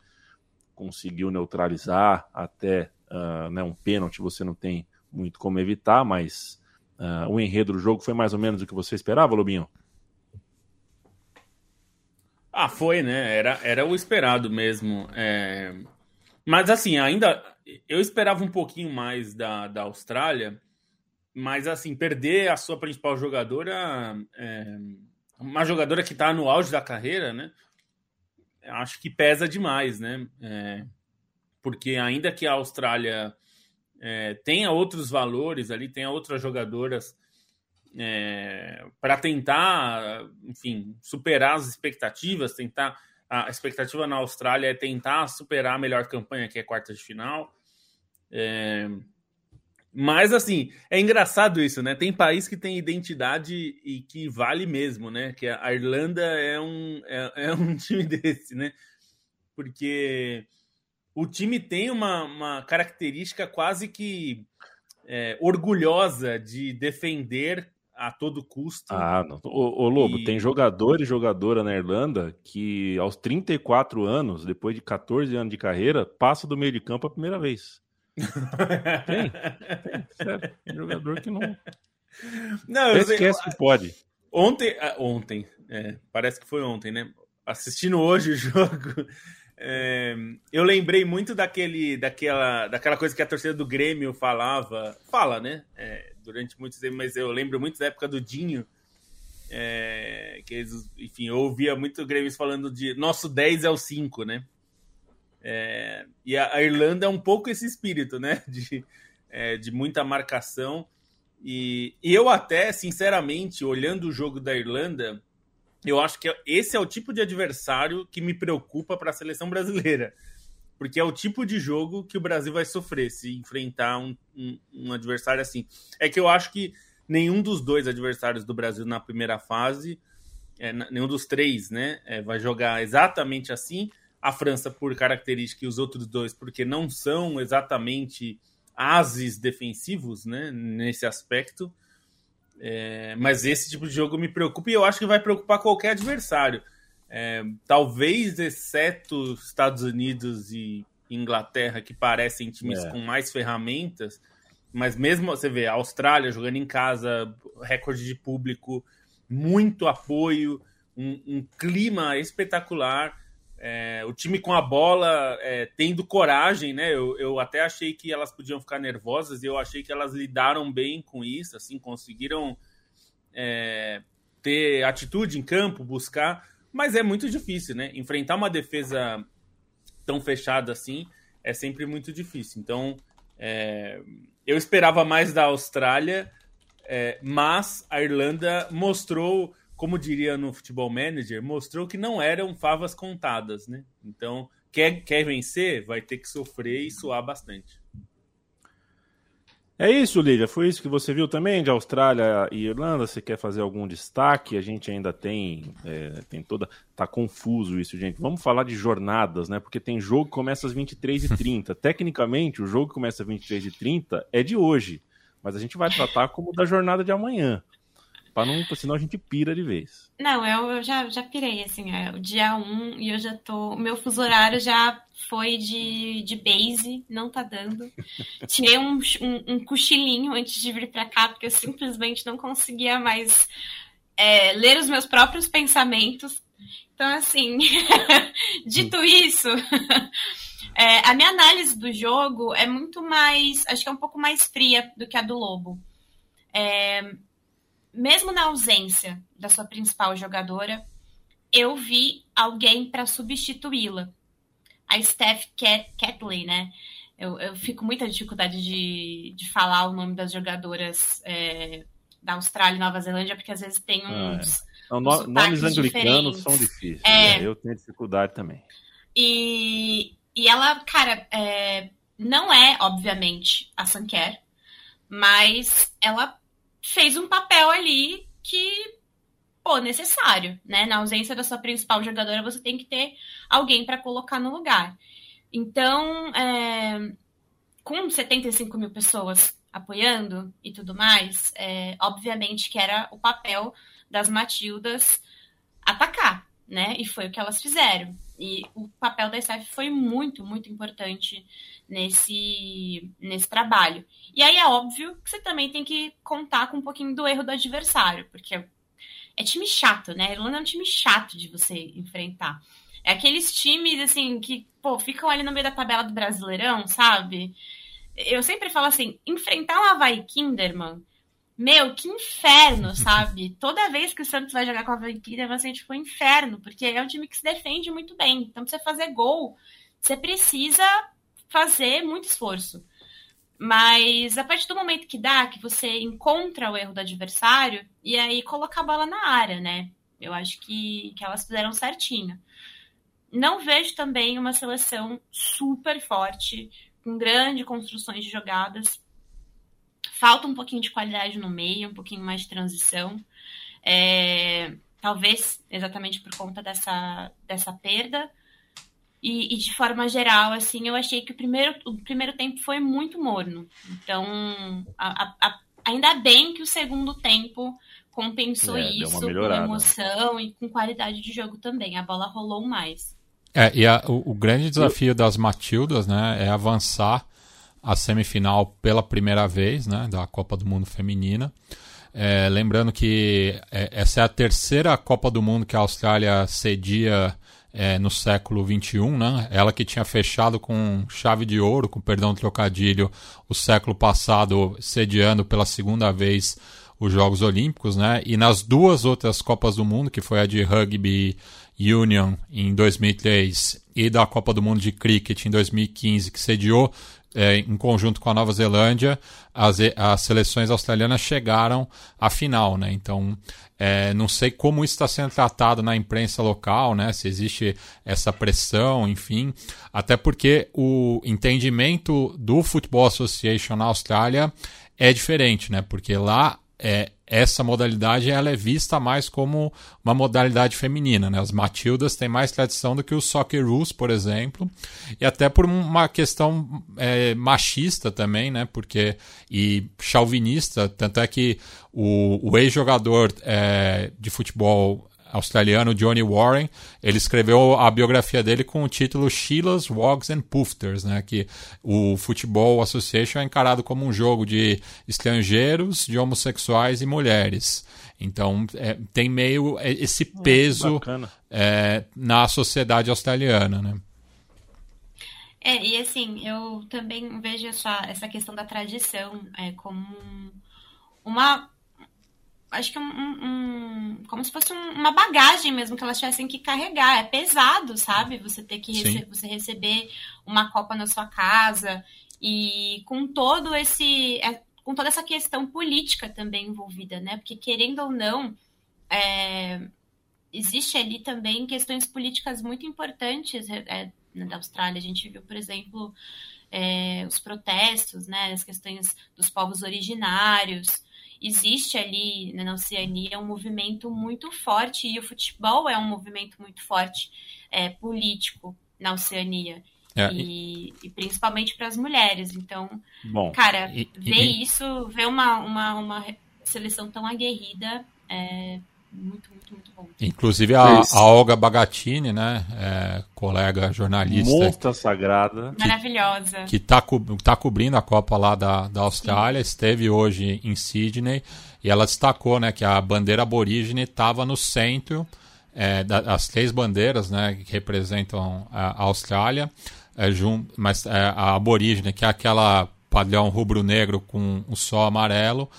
conseguiu neutralizar até uh, né, um pênalti, você não tem muito como evitar, mas uh, o enredo do jogo foi mais ou menos o que você esperava, Lobinho? Ah, foi, né? Era, era o esperado mesmo. É... Mas assim, ainda eu esperava um pouquinho mais da, da Austrália, mas assim, perder a sua principal jogadora, é... uma jogadora que está no auge da carreira, né? acho que pesa demais, né? É, porque ainda que a Austrália é, tenha outros valores ali, tenha outras jogadoras é, para tentar, enfim, superar as expectativas, tentar a expectativa na Austrália é tentar superar a melhor campanha que é quarta de final. Mas, assim, é engraçado isso, né? Tem país que tem identidade e que vale mesmo, né? Que a Irlanda é um, é, [laughs] é um time desse, né? Porque o time tem uma, uma característica quase que é, orgulhosa de defender a todo custo. Ah, não. Ô, ô Lobo, e... tem jogador e jogadora na Irlanda que aos 34 anos, depois de 14 anos de carreira, passa do meio de campo a primeira vez tem, tem, sério. jogador que não. Não, eu esquece que pode. Ontem, ah, ontem, é, parece que foi ontem, né? Assistindo hoje o [laughs] jogo, é, eu lembrei muito daquele, daquela, daquela coisa que a torcida do Grêmio falava, fala, né? É, durante muitos tempos, mas eu lembro muito da época do Dinho, é, que eles, enfim, eu ouvia muito o Grêmio falando de nosso 10 é o 5, né? É, e a, Irlanda é um pouco esse espírito, né? [laughs] De, é, de muita marcação. E, e, eu até, sinceramente, olhando o jogo da Irlanda, eu acho que esse é o tipo de adversário que me preocupa para a seleção brasileira. Porque é o tipo de jogo que o Brasil vai sofrer se enfrentar um, um, um adversário assim. É que eu acho que nenhum dos dois adversários do Brasil na primeira fase, é, nenhum dos três, né, é, vai jogar exatamente assim a França por característica e os outros dois porque não são exatamente ases defensivos, né, nesse aspecto. É, mas esse tipo de jogo me preocupa e eu acho que vai preocupar qualquer adversário. É, talvez, exceto Estados Unidos e Inglaterra, que parecem times é. com mais ferramentas, mas mesmo você vê a Austrália jogando em casa, recorde de público, muito apoio, um, um clima espetacular. É, o time com a bola é, tendo coragem, né? Eu, eu até achei que elas podiam ficar nervosas e eu achei que elas lidaram bem com isso, assim, conseguiram é, ter atitude em campo, buscar, mas é muito difícil, né? Enfrentar uma defesa tão fechada assim é sempre muito difícil. Então, é, eu esperava mais da Austrália, é, mas a Irlanda mostrou como diria no Futebol Manager, mostrou que não eram favas contadas, né? Então, quer, quer vencer, vai ter que sofrer e suar bastante. É isso, Lívia. Foi isso que você viu também de Austrália e Irlanda. Você quer fazer algum destaque? A gente ainda tem, é, tem toda. Tá confuso isso, gente. Vamos falar de jornadas, né? Porque tem jogo que começa às 23h30. [laughs] Tecnicamente, o jogo que começa às 23h30 é de hoje. Mas a gente vai tratar como da jornada de amanhã. Pra não, senão a gente pira de vez. Não, eu, eu já, já pirei, assim, é o dia 1 um, e eu já tô. O meu fuso horário já foi de, de base, não tá dando. [laughs] Tirei um, um, um cochilinho antes de vir pra cá, porque eu simplesmente não conseguia mais é, ler os meus próprios pensamentos. Então, assim, [laughs] dito isso, [laughs] é, a minha análise do jogo é muito mais. Acho que é um pouco mais fria do que a do Lobo. É, mesmo na ausência da sua principal jogadora, eu vi alguém para substituí-la. A Steph Catley, né? Eu, eu, fico com muita dificuldade de, de falar o nome das jogadoras é, da Austrália e Nova Zelândia, porque às vezes tem uns. Ah, é. Uns nomes anglicanos são difíceis. É, né? Eu tenho dificuldade também. E, e ela, cara, é, não é, obviamente, a Sanker, mas ela fez um papel ali que, pô, necessário, né? Na ausência da sua principal jogadora, você tem que ter alguém para colocar no lugar. Então, é, com 75 mil pessoas apoiando e tudo mais, é, obviamente que era o papel das Matildas atacar, né? E foi o que elas fizeram. E o papel da SF foi muito, muito importante nesse, nesse trabalho. E aí é óbvio que você também tem que contar com um pouquinho do erro do adversário, porque é time chato, né? A Irlanda é um time chato de você enfrentar. É aqueles times, assim, que, pô, ficam ali no meio da tabela do Brasileirão, sabe? Eu sempre falo assim, enfrentar o Havaí Kinderman, meu, que inferno, sabe? [laughs] Toda vez que o Santos vai jogar com o Havaí Kinderman, assim, tipo, um inferno, porque é um time que se defende muito bem. Então, pra você fazer gol, você precisa fazer muito esforço. Mas a partir do momento que dá, que você encontra o erro do adversário, e aí colocar a bola na área, né? Eu acho que, que elas fizeram certinho. Não vejo também uma seleção super forte, com grandes construções de jogadas. Falta um pouquinho de qualidade no meio, um pouquinho mais de transição. É, talvez exatamente por conta dessa, dessa perda. E, e, de forma geral, assim, eu achei que o primeiro, o primeiro tempo foi muito morno. Então, a, a, ainda bem que o segundo tempo compensou é, isso com emoção e com qualidade de jogo também. A bola rolou mais. É, e a, o, o, grande desafio das Matildas, né, é avançar a semifinal pela primeira vez, né, da Copa do Mundo Feminina. É, lembrando que é, essa é a terceira Copa do Mundo que a Austrália cedia é, no século XXI, né? Ela que tinha fechado com chave de ouro, com perdão do trocadilho, o século passado, sediando pela segunda vez os Jogos Olímpicos, né? E nas duas outras Copas do Mundo, que foi a de Rugby Union em 2003 e da Copa do Mundo de Cricket em 2015, que sediou é, em conjunto com a Nova Zelândia, as, as seleções australianas chegaram à final, né? Então, é, não sei como isso está sendo tratado na imprensa local, né? Se existe essa pressão, enfim. Até porque o entendimento do Football Association na Austrália é diferente, né? Porque lá é, essa modalidade ela é vista mais como uma modalidade feminina. Né? As Matildas têm mais tradição do que os Socceroos, por exemplo, e até por uma questão é, machista também, né? porque e chauvinista, tanto é que o, o ex-jogador é, de futebol australiano Johnny Warren, ele escreveu a biografia dele com o título Sheilas, Wogs and Poofters, né, que o Football Association é encarado como um jogo de estrangeiros, de homossexuais e mulheres. Então é, tem meio esse hum, peso é, na sociedade australiana, né? É, e assim, eu também vejo essa, essa questão da tradição é, como uma acho que um, um, como se fosse uma bagagem mesmo que elas tivessem que carregar. É pesado, sabe? Você ter que rece você receber uma copa na sua casa e com todo esse é, com toda essa questão política também envolvida, né? Porque querendo ou não, é, existe ali também questões políticas muito importantes é, da Austrália. A gente viu, por exemplo, é, os protestos, né? As questões dos povos originários existe ali na Oceania um movimento muito forte e o futebol é um movimento muito forte é, político na Oceania. É, e, e, principalmente para as mulheres. Então, bom, cara, e, ver e, isso, ver uma, uma, uma seleção tão aguerrida É muito, muito, muito bom. Inclusive a, a Olga Bagatini, né? É, colega jornalista. Monstra sagrada. Maravilhosa. Que está co tá cobrindo a Copa lá da, da Austrália, Sim. esteve hoje em Sydney e ela destacou né, que a bandeira aborígene estava no centro, é, das as três bandeiras né, que representam a Austrália, é, jun, mas é, a aborígene, que é aquela padrão rubro-negro com o sol amarelo,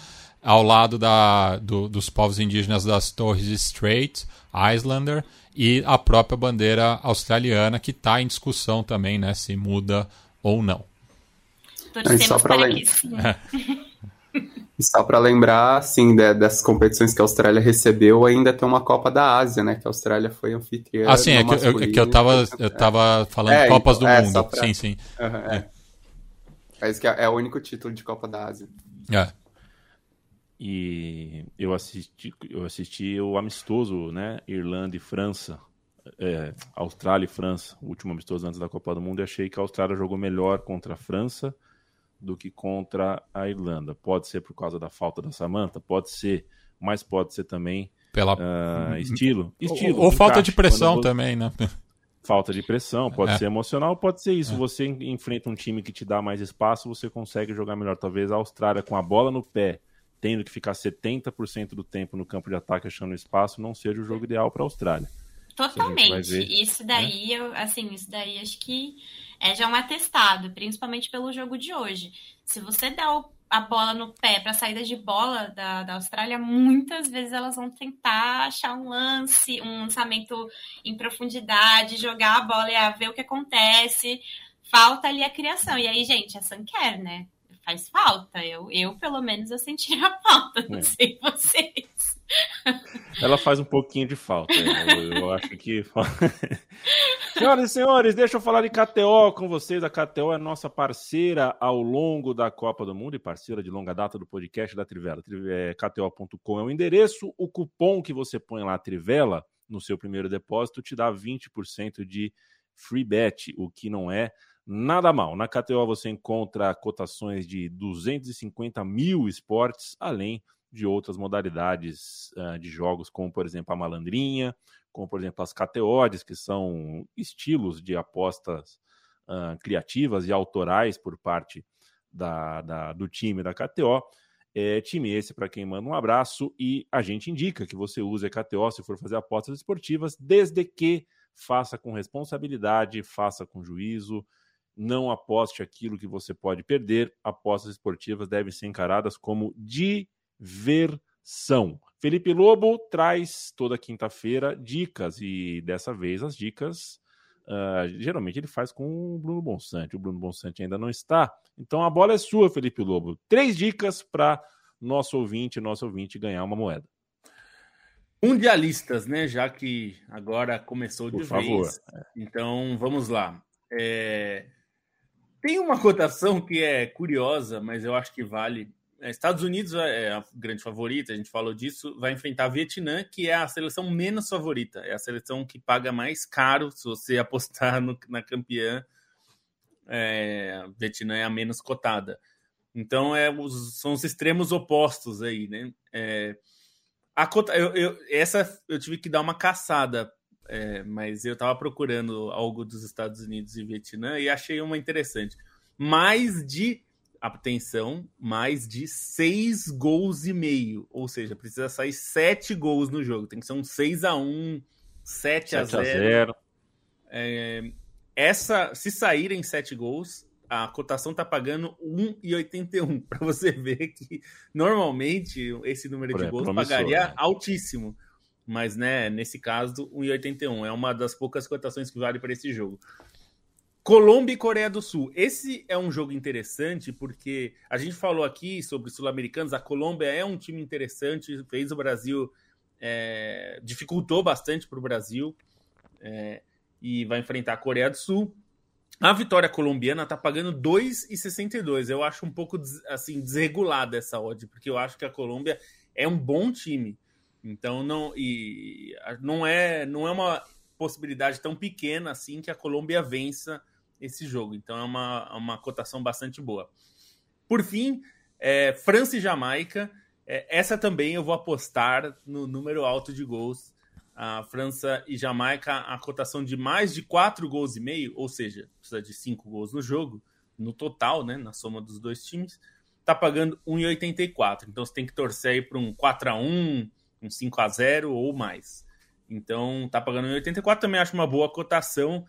ao lado da, do, dos povos indígenas das Torres Strait, Islander, e a própria bandeira australiana, que está em discussão também, né, se muda ou não. Torcemos só para lem... [laughs] só para lembrar, assim, de, dessas competições que a Austrália recebeu, ainda tem uma Copa da Ásia, né? Que a Austrália foi anfitriã. Ah, sim, é que, eu, que eu tava, eu tava falando é, Copas então, do é, Mundo. Pra... Sim, sim. Uhum, é. é. Que é, é, o único título de Copa da Ásia. É. E eu assisti, eu assisti o amistoso, né? Irlanda e França. É, Austrália e França, o último amistoso antes da Copa do Mundo, e achei que a Austrália jogou melhor contra a França do que contra a Irlanda. Pode ser por causa da falta da Samanta, pode ser, mas pode ser também pela uh, estilo, estilo. Ou, ou falta de pressão você... também, né? Falta de pressão, pode é. ser emocional, pode ser isso. É. Você enfrenta um time que te dá mais espaço, você consegue jogar melhor. Talvez a Austrália com a bola no pé tendo que ficar 70% do tempo no campo de ataque achando espaço, não seja o jogo ideal para a Austrália. Totalmente. Ver, isso daí, né? eu, assim, isso daí acho que é já um atestado, principalmente pelo jogo de hoje. Se você dá o, a bola no pé para saída de bola da, da Austrália, muitas vezes elas vão tentar achar um lance, um lançamento em profundidade, jogar a bola e ver o que acontece. Falta ali a criação. E aí, gente, a Sam quer, né? Faz falta. Eu, eu pelo menos, eu senti a falta, não é. sei vocês. Ela faz um pouquinho de falta. Eu, eu acho que. [laughs] Senhoras e senhores, deixa eu falar de KTO com vocês. A KTO é nossa parceira ao longo da Copa do Mundo e parceira de longa data do podcast da Trivela. É, KTO.com é o endereço. O cupom que você põe lá, Trivela, no seu primeiro depósito, te dá 20% de free bet, o que não é nada mal. Na KTO você encontra cotações de 250 mil esportes, além de outras modalidades uh, de jogos, como por exemplo a malandrinha, como por exemplo as KTOs, que são estilos de apostas uh, criativas e autorais por parte da, da, do time da KTO. É, time esse para quem manda um abraço e a gente indica que você use a KTO se for fazer apostas esportivas, desde que faça com responsabilidade, faça com juízo, não aposte aquilo que você pode perder. Apostas esportivas devem ser encaradas como diversão. Felipe Lobo traz toda quinta-feira dicas e dessa vez as dicas uh, geralmente ele faz com o Bruno Bonsante. O Bruno Bonsante ainda não está. Então a bola é sua, Felipe Lobo. Três dicas para nosso ouvinte, nosso ouvinte ganhar uma moeda. Mundialistas, né? Já que agora começou de Por favor. vez. Então vamos lá. É... Tem uma cotação que é curiosa, mas eu acho que vale. É, Estados Unidos é a grande favorita, a gente falou disso, vai enfrentar a Vietnã, que é a seleção menos favorita, é a seleção que paga mais caro se você [laughs] apostar no, na campeã. É, Vietnã é a menos cotada. Então é, os, são os extremos opostos aí, né? É, a cota, eu, eu, essa eu tive que dar uma caçada é, mas eu estava procurando algo dos Estados Unidos e Vietnã e achei uma interessante. Mais de, atenção, mais de seis gols e meio. Ou seja, precisa sair sete gols no jogo. Tem que ser um 6 a 1 7, 7 a 0. A 0. É, essa, se saírem sete gols, a cotação tá pagando 1,81 [laughs] para você ver que normalmente esse número de gols pagaria né? altíssimo mas né, nesse caso, 1,81 é uma das poucas cotações que vale para esse jogo. Colômbia e Coreia do Sul. Esse é um jogo interessante porque a gente falou aqui sobre sul-americanos. A Colômbia é um time interessante, fez o Brasil, é, dificultou bastante para o Brasil é, e vai enfrentar a Coreia do Sul. A vitória colombiana está pagando 2,62. Eu acho um pouco assim desregulada essa odd, porque eu acho que a Colômbia é um bom time. Então não e não é não é uma possibilidade tão pequena assim que a Colômbia vença esse jogo. Então é uma, uma cotação bastante boa. Por fim, é, França e Jamaica. É, essa também eu vou apostar no número alto de gols. A França e Jamaica, a cotação de mais de 4 gols e meio, ou seja, precisa de 5 gols no jogo, no total, né, na soma dos dois times, tá pagando 1,84. Então você tem que torcer aí para um 4 a 1 um 5 a 0 ou mais. Então tá pagando 1,84, também acho uma boa cotação.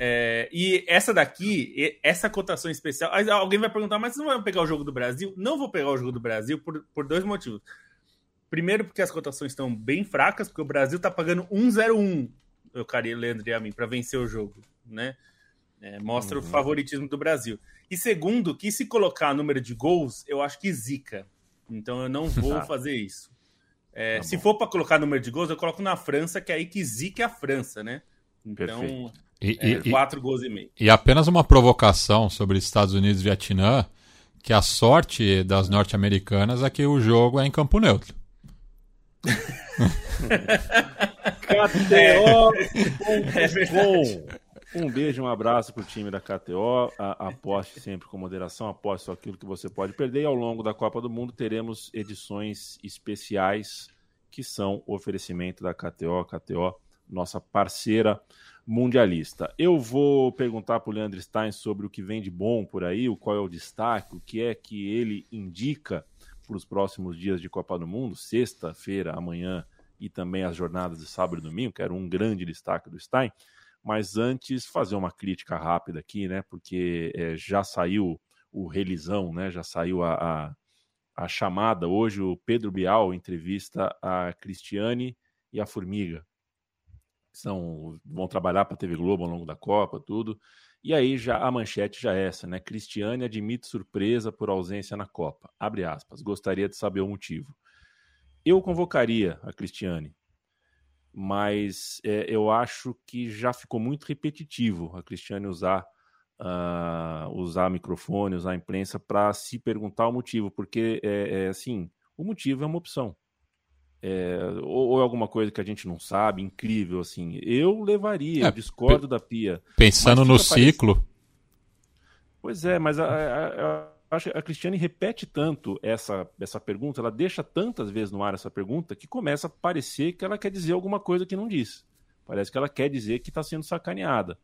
É, e essa daqui, essa cotação especial. Alguém vai perguntar, mas você não vai pegar o jogo do Brasil? Não vou pegar o jogo do Brasil por, por dois motivos. Primeiro, porque as cotações estão bem fracas, porque o Brasil tá pagando 1,01, eu caria Leandro e a mim, para vencer o jogo, né? É, mostra uhum. o favoritismo do Brasil. E segundo, que se colocar número de gols, eu acho que zica. Então eu não vou [laughs] tá. fazer isso. É, tá se for para colocar número de gols, eu coloco na França, que é aí que zica a França, né? Então, e, é, e, quatro gols e meio. E apenas uma provocação sobre Estados Unidos e Vietnã, que a sorte das norte-americanas é que o jogo é em campo neutro. [laughs] KTO. É, é. Um beijo, um abraço para o time da KTO. A, aposte sempre com moderação, aposte só aquilo que você pode perder. E ao longo da Copa do Mundo teremos edições especiais que são oferecimento da KTO. KTO, nossa parceira mundialista. Eu vou perguntar para o Leandro Stein sobre o que vem de bom por aí, o qual é o destaque, o que é que ele indica para os próximos dias de Copa do Mundo, sexta-feira, amanhã e também as jornadas de sábado e domingo, que era um grande destaque do Stein. Mas antes, fazer uma crítica rápida aqui, né? Porque é, já saiu o relisão, né? Já saiu a, a, a, chamada. Hoje o Pedro Bial entrevista a Cristiane e a Formiga. São, vão trabalhar para a TV Globo ao longo da Copa, tudo. E aí já a manchete já é essa, né? Cristiane admite surpresa por ausência na Copa. Abre aspas. Gostaria de saber o motivo. Eu convocaria a Cristiane, mas é, eu acho que já ficou muito repetitivo a Cristiane usar uh, usar microfone, usar imprensa para se perguntar o motivo, porque é, é, assim, o motivo é uma opção. É, ou, ou, é alguma coisa que a gente não sabe, incrível, assim. Eu levaria, é, eu discordo da Pia. Pensando no ciclo. Pois é, mas a, a, a acho que a Cristiane repete tanto essa, essa pergunta, ela deixa tantas vezes no ar essa pergunta que começa a parecer que ela quer dizer alguma coisa que não diz. Parece que ela quer dizer que está sendo sacaneada.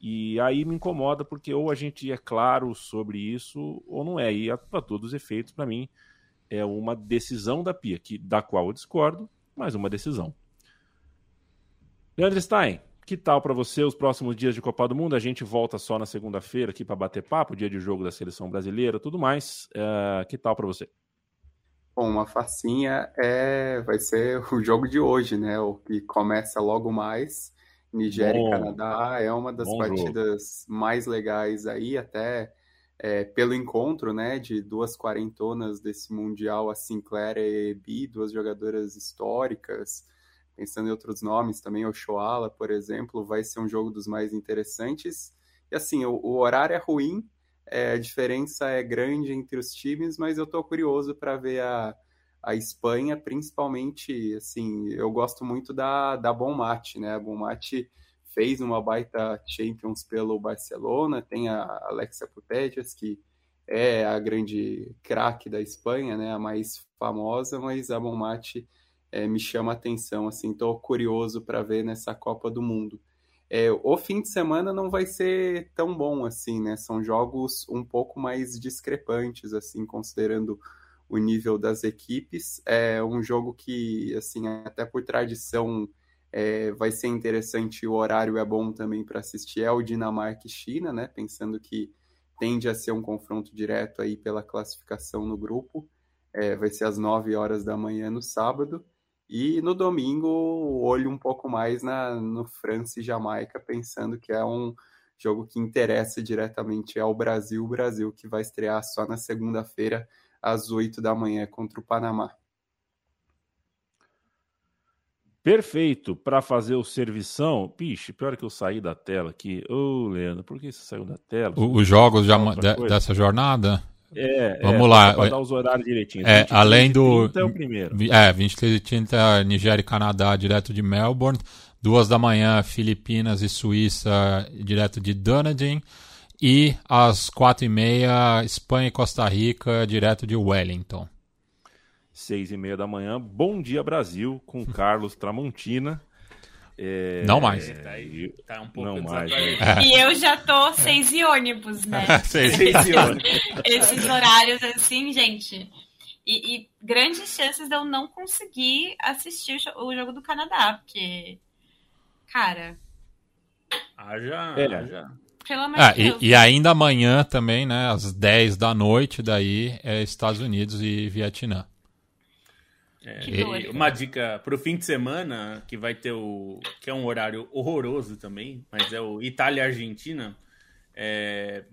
E aí me incomoda porque ou a gente é claro sobre isso ou não é. E para todos os efeitos, para mim, é uma decisão da Pia, que, da qual eu discordo, mas uma decisão. Leandro Stein, que tal para você os próximos dias de Copa do Mundo? A gente volta só na segunda-feira aqui para bater papo, dia de jogo da seleção brasileira, tudo mais. Uh, que tal para você? Bom, uma facinha é vai ser [laughs] o jogo de hoje, né? O que começa logo mais. Nigéria Bom. e Canadá é uma das partidas jogo. mais legais aí, até é, pelo encontro, né? De duas quarentonas desse mundial, a Sinclair e a Ebi, duas jogadoras históricas pensando em outros nomes também, o Shoala, por exemplo, vai ser um jogo dos mais interessantes. E assim, o, o horário é ruim, é, a diferença é grande entre os times, mas eu estou curioso para ver a, a Espanha, principalmente, assim, eu gosto muito da, da Bonmate, né? A Bonmate fez uma baita Champions pelo Barcelona, tem a Alexia Putellas, que é a grande craque da Espanha, né? A mais famosa, mas a Bonmate é, me chama a atenção, assim, estou curioso para ver nessa Copa do Mundo. É, o fim de semana não vai ser tão bom assim, né? São jogos um pouco mais discrepantes, assim, considerando o nível das equipes. É um jogo que, assim, até por tradição, é, vai ser interessante. O horário é bom também para assistir. É o Dinamarca e China, né? Pensando que tende a ser um confronto direto aí pela classificação no grupo. É, vai ser às 9 horas da manhã no sábado. E no domingo, olho um pouco mais na, no França e Jamaica, pensando que é um jogo que interessa diretamente ao Brasil, o Brasil que vai estrear só na segunda-feira, às 8 da manhã, contra o Panamá. Perfeito. Para fazer o servição, pixe, pior que eu saí da tela aqui. Ô, oh, Leandro, por que você saiu da tela? os jogos já, de, dessa jornada? É, Vamos é, lá. Para dar os horários direitinho. É, além do. é o primeiro. É, 23 e 30, Nigéria e Canadá, direto de Melbourne. Duas da manhã, Filipinas e Suíça, direto de Dunedin. E às quatro e meia, Espanha e Costa Rica, direto de Wellington. seis e meia da manhã. Bom dia Brasil com Carlos Tramontina. É, não mais. É, tá, aí, tá um pouco não mais. Né? E eu já tô seis e ônibus, né? seis, [laughs] seis e ônibus. Esses horários assim, gente. E, e, grandes chances de eu não conseguir assistir o jogo do Canadá, porque, cara. Haja. É. haja. Pelo amor ah, de Deus. E, e, ainda amanhã também, né? Às 10 da noite, daí é Estados Unidos e Vietnã. É, uma dica para o fim de semana, que vai ter o. que é um horário horroroso também, mas é o Itália-Argentina. É,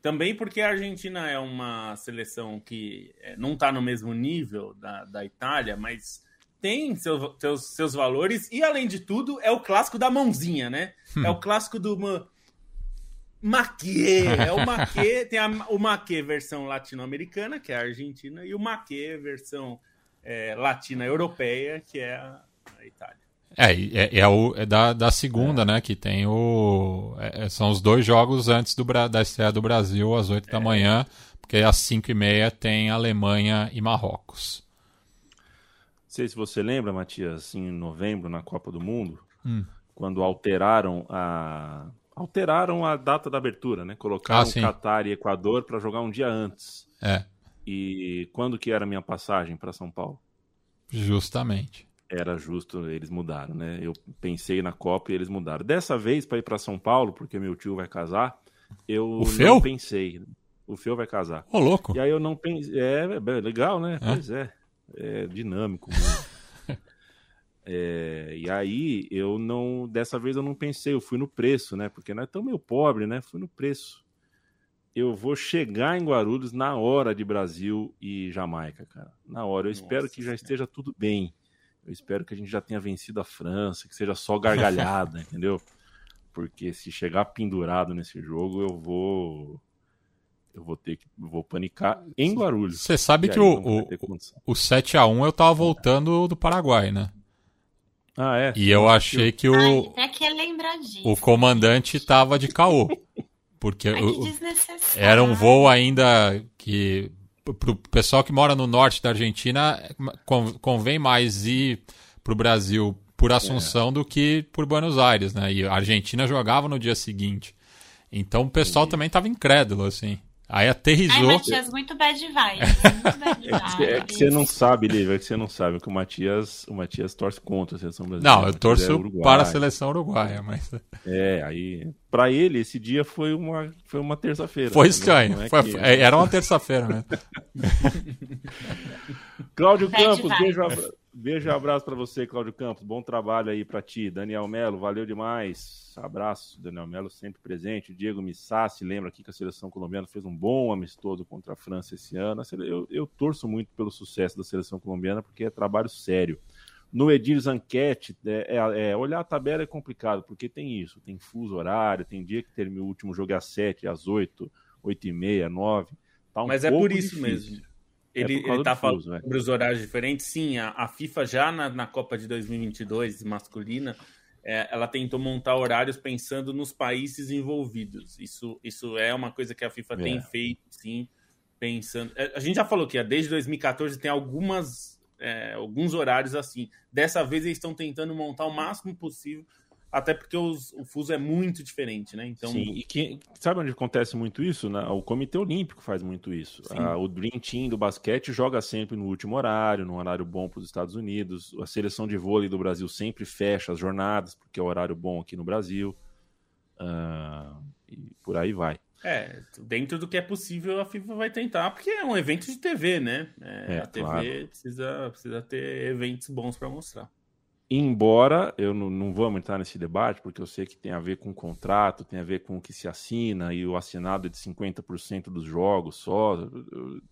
também porque a Argentina é uma seleção que é, não está no mesmo nível da, da Itália, mas tem seus, seus, seus valores e, além de tudo, é o clássico da mãozinha, né? Hum. É o clássico do maquê. É o maquê, tem a, o maquê versão latino-americana, que é a Argentina, e o maquê versão é, latina europeia, que é a, a Itália. É, é, é, o, é da, da segunda, é. né? Que tem o. É, é são os dois jogos antes do, da estreia do Brasil, às 8 da é. manhã, porque às 5 e meia tem Alemanha e Marrocos. Não sei se você lembra, Matias, em novembro, na Copa do Mundo, hum. quando alteraram a. Alteraram a data da abertura, né? Colocaram ah, Catar e Equador para jogar um dia antes. É. E quando que era a minha passagem para São Paulo? Justamente. Era justo, eles mudaram, né? Eu pensei na Copa e eles mudaram. Dessa vez, para ir para São Paulo, porque meu tio vai casar, eu o não pensei. O Feu vai casar. Ô, louco. E aí eu não pensei. É, é legal, né? É? Pois é. É dinâmico. [laughs] é, e aí eu não. Dessa vez eu não pensei, eu fui no preço, né? Porque não é tão meio pobre, né? Fui no preço eu vou chegar em Guarulhos na hora de Brasil e Jamaica, cara. Na hora. Eu Nossa, espero que já esteja tudo bem. Eu espero que a gente já tenha vencido a França, que seja só gargalhada, [laughs] entendeu? Porque se chegar pendurado nesse jogo, eu vou. Eu vou ter que. Vou panicar em Guarulhos. Você sabe que o, o, o 7x1 eu tava voltando do Paraguai, né? Ah, é? E eu achei que o. Ai, é que disso. O comandante tava de caô. Porque Ai, era um voo ainda que para o pessoal que mora no norte da Argentina convém mais ir para o Brasil por Assunção é. do que por Buenos Aires, né? E a Argentina jogava no dia seguinte. Então o pessoal Entendi. também estava incrédulo, assim. Aí aterrizou. Ai, Matias, muito bad vibes. Muito bad vibes. [laughs] É, que, é que você não sabe, Lívia, é que você não sabe que o Matias, o Matias torce contra a seleção brasileira. Não, eu torço é para a seleção uruguaia, mas. É, aí. Para ele, esse dia foi uma, foi uma terça-feira. Foi estranho. É foi, que... É, era uma terça-feira, né? [laughs] Cláudio Campos, beijo, Beijo e abraço para você, Cláudio Campos. Bom trabalho aí para ti. Daniel Melo, valeu demais. Abraço, Daniel Melo, sempre presente. Diego Missassi, lembra aqui que a seleção colombiana fez um bom amistoso contra a França esse ano. Eu, eu torço muito pelo sucesso da seleção colombiana, porque é trabalho sério. No Edir Zanquete, é, é, é, olhar a tabela é complicado, porque tem isso, tem fuso horário, tem dia que termina o último jogo às 7, às 8, 8 e meia, 9. Tá um Mas é por isso difícil. mesmo. Ele, é ele tá falando fuso, sobre os horários diferentes. Sim, a, a FIFA já na, na, Copa de 2022 masculina, é, ela tentou montar horários pensando nos países envolvidos. Isso, isso é uma coisa que a FIFA é. tem feito, sim, pensando. É, a gente já falou que desde 2014 tem algumas, é, alguns horários assim. Dessa vez eles estão tentando montar o máximo possível até porque os, o fuso é muito diferente, né? Então... Sim, e que, sabe onde acontece muito isso? Né? O Comitê Olímpico faz muito isso. Ah, o Dream Team do basquete joga sempre no último horário, num horário bom para os Estados Unidos. A seleção de vôlei do Brasil sempre fecha as jornadas, porque é o horário bom aqui no Brasil. Ah, e por aí vai. É, dentro do que é possível, a FIFA vai tentar, porque é um evento de TV, né? É, é, a TV claro. precisa, precisa ter eventos bons para mostrar. Embora eu não, não vamos entrar nesse debate, porque eu sei que tem a ver com contrato, tem a ver com o que se assina, e o assinado é de 50% dos jogos só.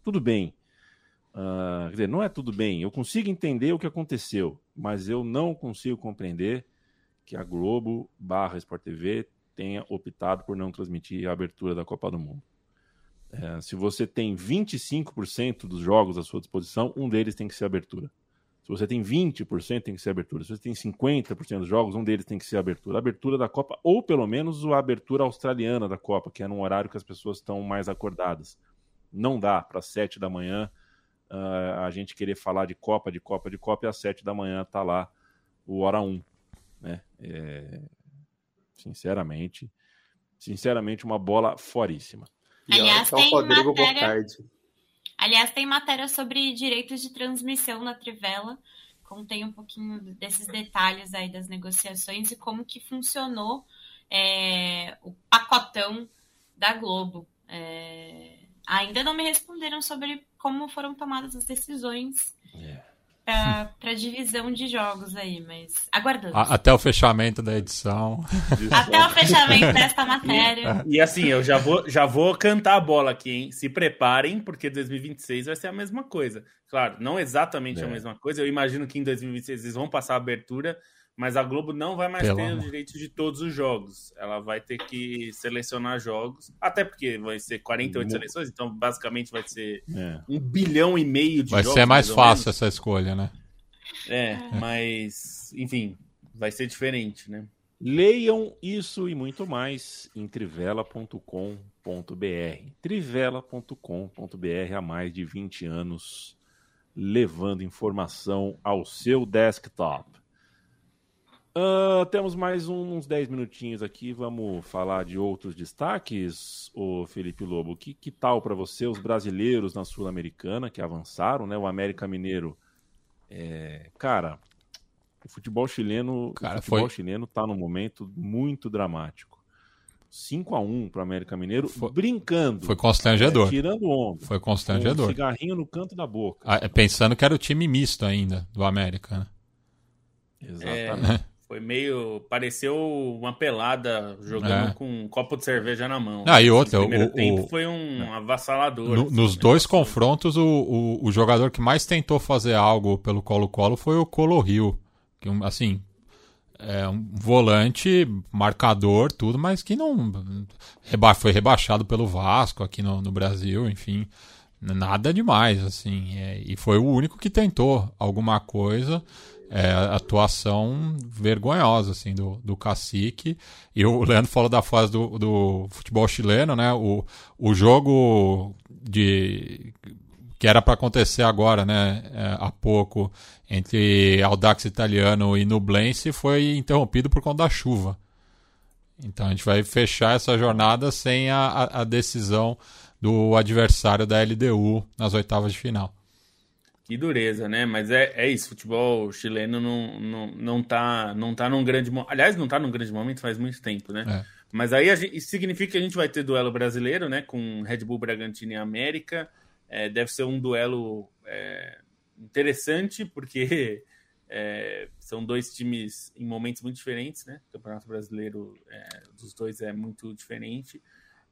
Tudo bem. Uh, quer dizer, não é tudo bem. Eu consigo entender o que aconteceu, mas eu não consigo compreender que a Globo barra Sport TV tenha optado por não transmitir a abertura da Copa do Mundo. É, se você tem 25% dos jogos à sua disposição, um deles tem que ser abertura. Se você tem 20%, tem que ser abertura. Se você tem 50% dos jogos, um deles tem que ser abertura. abertura da Copa, ou pelo menos a abertura australiana da Copa, que é num horário que as pessoas estão mais acordadas. Não dá para 7 da manhã uh, a gente querer falar de Copa, de Copa, de Copa, e às sete da manhã tá lá o Hora 1. Né? É... Sinceramente, sinceramente, uma bola foríssima. Aliás, tem Rodrigo matéria... Aliás, tem matéria sobre direitos de transmissão na Trivela. Contém um pouquinho desses detalhes aí das negociações e como que funcionou é, o pacotão da Globo. É, ainda não me responderam sobre como foram tomadas as decisões yeah. Para divisão de jogos aí, mas aguardando. Até o fechamento da edição. Até o fechamento desta matéria. E, e, assim, eu já vou, já vou cantar a bola aqui, hein? Se preparem, porque 2026 vai ser a mesma coisa. Claro, não exatamente é. a mesma coisa. Eu imagino que em 2026 eles vão passar a abertura mas a Globo não vai mais Pelo ter amor. o direito de todos os jogos. Ela vai ter que selecionar jogos, até porque vai ser 48 Muito. seleções, então basicamente vai ser é. um bilhão e meio de vai jogos. Vai ser mais, mais fácil essa escolha, né? É, é, mas, enfim, vai ser diferente, né? Leiam isso e muito mais em trivela.com.br. Trivela.com.br há mais de 20 anos, levando informação ao seu desktop. Uh, temos mais uns 10 minutinhos aqui. Vamos falar de outros destaques, o Felipe Lobo. Que, que tal para você os brasileiros na Sul-Americana que avançaram, né? O América Mineiro. É... Cara, o futebol chileno, Cara, o futebol foi... chileno tá num momento muito dramático. 5 a 1 para o América Mineiro, foi... brincando. Foi constrangedor. É, tirando onda. Foi constrangedor. Um cigarrinho no canto da boca. Ah, pensando que era o time misto ainda do América, né? Exatamente. É... Foi meio. Pareceu uma pelada jogando é. com um copo de cerveja na mão. Ah, e outra, o primeiro o, tempo o, foi um avassalador. No, assim, nos dois confrontos, o, o, o, jogador que mais tentou fazer algo pelo Colo-Colo foi o Colo Rio. Que, assim, é um volante, marcador, tudo, mas que não. Reba, foi rebaixado pelo Vasco aqui no, no Brasil, enfim. Nada demais, assim. É, e foi o único que tentou alguma coisa é, atuação vergonhosa assim do, do cacique. E o Leandro falou da fase do, do futebol chileno né? O, o jogo de que era para acontecer agora né? É, há pouco entre Audax Italiano e Nublense foi interrompido por conta da chuva. Então a gente vai fechar essa jornada sem a, a, a decisão do adversário da LDU nas oitavas de final que dureza, né? Mas é, é isso, futebol chileno não, não, não, tá, não tá num grande momento. Aliás, não tá num grande momento faz muito tempo, né? É. Mas aí gente, isso significa que a gente vai ter duelo brasileiro, né? Com Red Bull Bragantino e América. É, deve ser um duelo é, interessante, porque [laughs] é, são dois times em momentos muito diferentes, né? O Campeonato Brasileiro é, dos dois é muito diferente.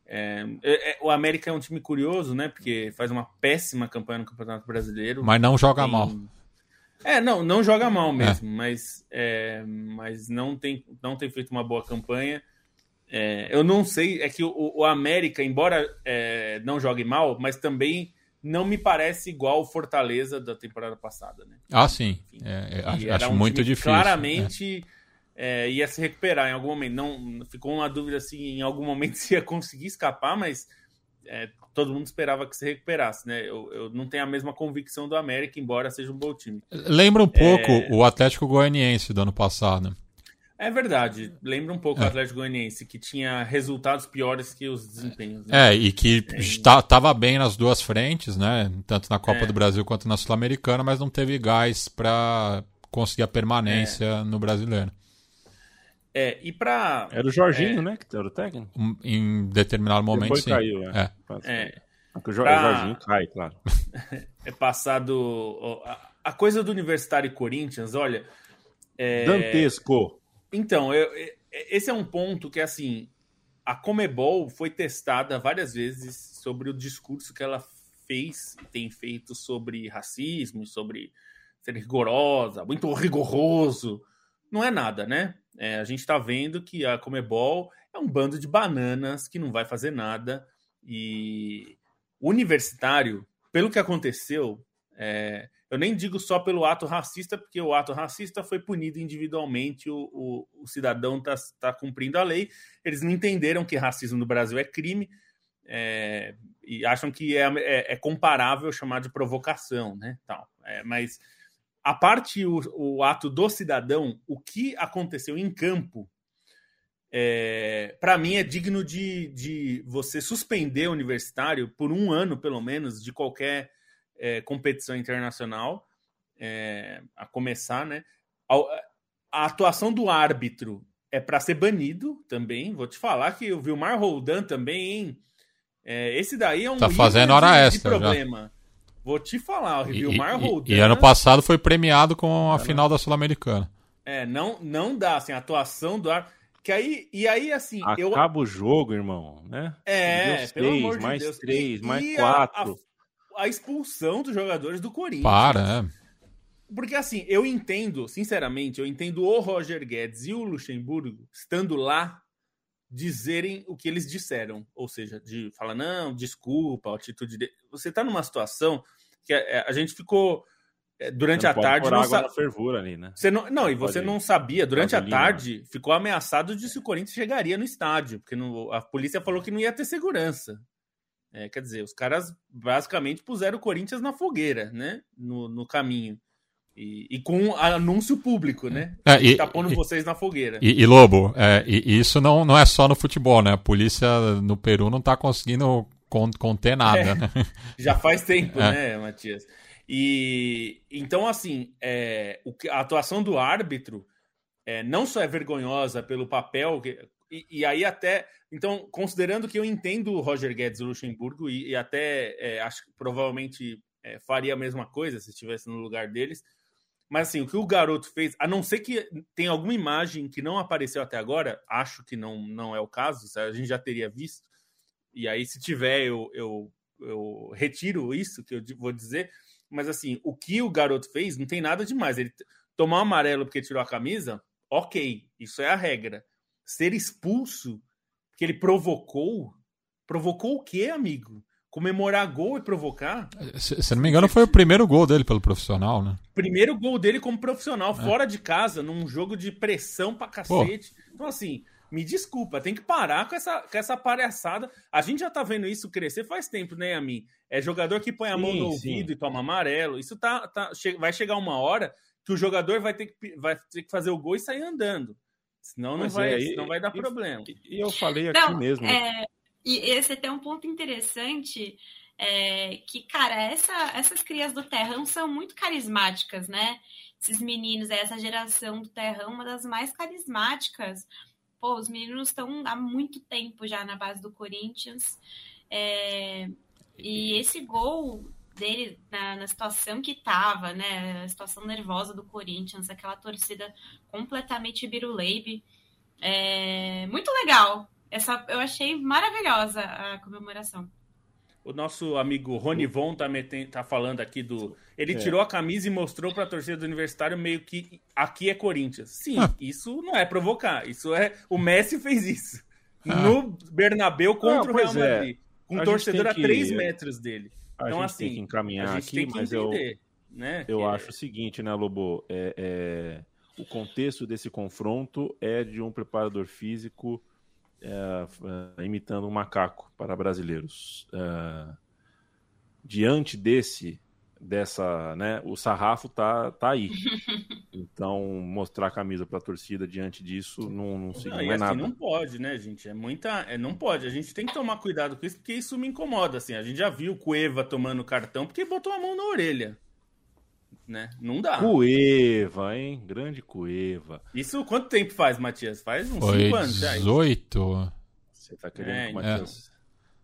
É, é, é, o América é um time curioso, né? Porque faz uma péssima campanha no Campeonato Brasileiro. Mas não joga tem... mal. É, não, não joga mal mesmo, é. mas, é, mas não, tem, não tem feito uma boa campanha. É, eu não sei, é que o, o América, embora não jogue mal, mas também não me parece igual o Fortaleza da temporada passada, né? Ah, sim. acho, acho um muito difícil. Claramente é, ia se recuperar em algum momento. Não ficou uma dúvida assim, em algum momento [laughs] se ia conseguir escapar, mas é, todo mundo esperava que se recuperasse, né? Eu, eu, não tenho a mesma convicção do América, embora seja um bom time. Lembra um pouco é... o Atlético Goianiense do ano passado. É verdade, lembra um pouco é. o Atlético Goianiense, que tinha resultados piores que os desempenhos. Né? É, e que estava bem nas duas frentes, né? Tanto na Copa é. do Brasil quanto na Sul-Americana, mas não teve gás para conseguir a permanência é. no brasileiro. É, e para Era o Jorginho, é, né? Que era o técnico? Em determinado momento, Depois sim. caiu, é. é. é. Porque o pra... Jorginho cai, claro. [laughs] é passado. A coisa do Universitário e Corinthians, olha. É... Dantesco. Então, eu, esse é um ponto que, assim, a Comebol foi testada várias vezes sobre o discurso que ela fez e tem feito sobre racismo, sobre ser rigorosa, muito rigoroso. Não é nada, né? É, a gente está vendo que a Comebol é um bando de bananas que não vai fazer nada. E o universitário, pelo que aconteceu, é, eu nem digo só pelo ato racista, porque o ato racista foi punido individualmente, o, o, o cidadão está tá cumprindo a lei. Eles não entenderam que racismo no Brasil é crime. é, e acham que é, é, é, comparável chamar de provocação, né? Tal. É, mas a parte o, o, ato do cidadão, o que aconteceu em campo, é, para mim é digno de, de você suspender o universitário por um ano, pelo menos, de qualquer é, competição internacional, é, a começar, né? A, a atuação do árbitro é para ser banido também. Vou te falar que o Vilmar Roldan também, hein? É, esse daí é um tá fazendo hora de, extra de problema. Já. Vou te falar, o Vilmar e, Roldan. E, ano passado foi premiado com a final da Sul-Americana. É, não, não dá, assim, a atuação do árbitro. Que aí, e aí, assim. Acaba eu... o jogo, irmão, né? É, Deus pelo três, amor de mais Deus. três, e, mais e quatro. A, a, a, expulsão dos jogadores do Corinthians. Para, é. Porque assim, eu entendo, sinceramente, eu entendo o Roger Guedes e o Luxemburgo estando lá dizerem o que eles disseram. Ou seja, de falar, não, desculpa, a atitude de. Você está numa situação que a, a gente ficou é, durante a tarde não água na fervura ali, né? Você não, não, e você não sabia durante a tarde ficou ameaçado de se o Corinthians chegaria no estádio, porque no, a polícia falou que não ia ter segurança. É, quer dizer, os caras basicamente puseram o Corinthians na fogueira, né? No, no caminho. E, e, com anúncio público, né? É, e, tá pondo e, vocês na fogueira. E, Lobo, é, e, isso não, não é só no futebol, né? A polícia no Peru não tá conseguindo conter nada, é, né? [laughs] Já faz tempo, é. né, Matias? E então, assim, é, a atuação do árbitro é, não só é vergonhosa pelo papel, que, e, e, aí até. Então, considerando que eu entendo o Roger Guedes Luxemburgo e, e até é, acho que provavelmente é, faria a mesma coisa se estivesse no lugar deles. Mas assim, o que o garoto fez, a não ser que tenha alguma imagem que não apareceu até agora, acho que não, não é o caso, a gente já teria visto. E aí, se tiver, eu, eu, eu retiro isso que eu vou dizer. Mas assim, o que o garoto fez não tem nada demais. Ele tomar um amarelo porque tirou a camisa, ok, isso é a regra. Ser expulso porque ele provocou, provocou o quê, amigo? comemorar gol e provocar. Se, se, não me engano, foi o primeiro gol dele pelo profissional, né? Primeiro gol dele como profissional, é. fora de casa, num jogo de pressão pra cacete. Pô. Então, assim, me desculpa, tem que parar com essa, com essa palhaçada. A gente já tá vendo isso crescer faz tempo, né, a mim? É jogador que põe a sim, mão no sim. ouvido e toma amarelo. Isso tá, tá, vai chegar uma hora que o jogador vai ter que, vai ter que fazer o gol e sair andando. Senão não, vai, é, senão vai dar e, problema. E eu falei aqui não, mesmo. É, e esse é até um ponto interessante. É, que, cara, essa, essas crias do Terrão são muito carismáticas, né? Esses meninos, essa geração do Terrão, uma das mais carismáticas. Pô, os meninos estão há muito tempo já na base do Corinthians. É, e esse gol dele na, na, situação que tava, né? A situação nervosa do Corinthians, aquela torcida completamente biruleibe. É, muito legal. Essa, eu achei maravilhosa a comemoração. O nosso amigo Rony Von tá, metendo, tá falando aqui do. Ele é. tirou a camisa e mostrou para a torcida do Universitário meio que aqui é Corinthians. Sim, ah. isso não é provocar. Isso é. O Messi fez isso. Ah. No Bernabeu contra o Real é. Madrid. É. Com um torcedor que... a 3 metros dele. A então, assim. Tem que encaminhar aqui, mas entender, eu, né? eu que acho é... o seguinte, né, Lobo? É, é, o contexto desse confronto é de um preparador físico é, é, imitando um macaco para brasileiros. É, diante desse, dessa, né, o sarrafo tá, tá aí. [laughs] Então, mostrar a camisa para a torcida diante disso não, não significa não, assim, nada. Não pode, né, gente? É muita, é, não pode. A gente tem que tomar cuidado com isso, porque isso me incomoda. Assim, a gente já viu o Cueva tomando cartão porque botou a mão na orelha né? Não dá. Cueva, hein? Grande Cueva. Isso quanto tempo faz, Matias? Faz uns 5 anos já. 18. Você tá querendo é, Matias. É.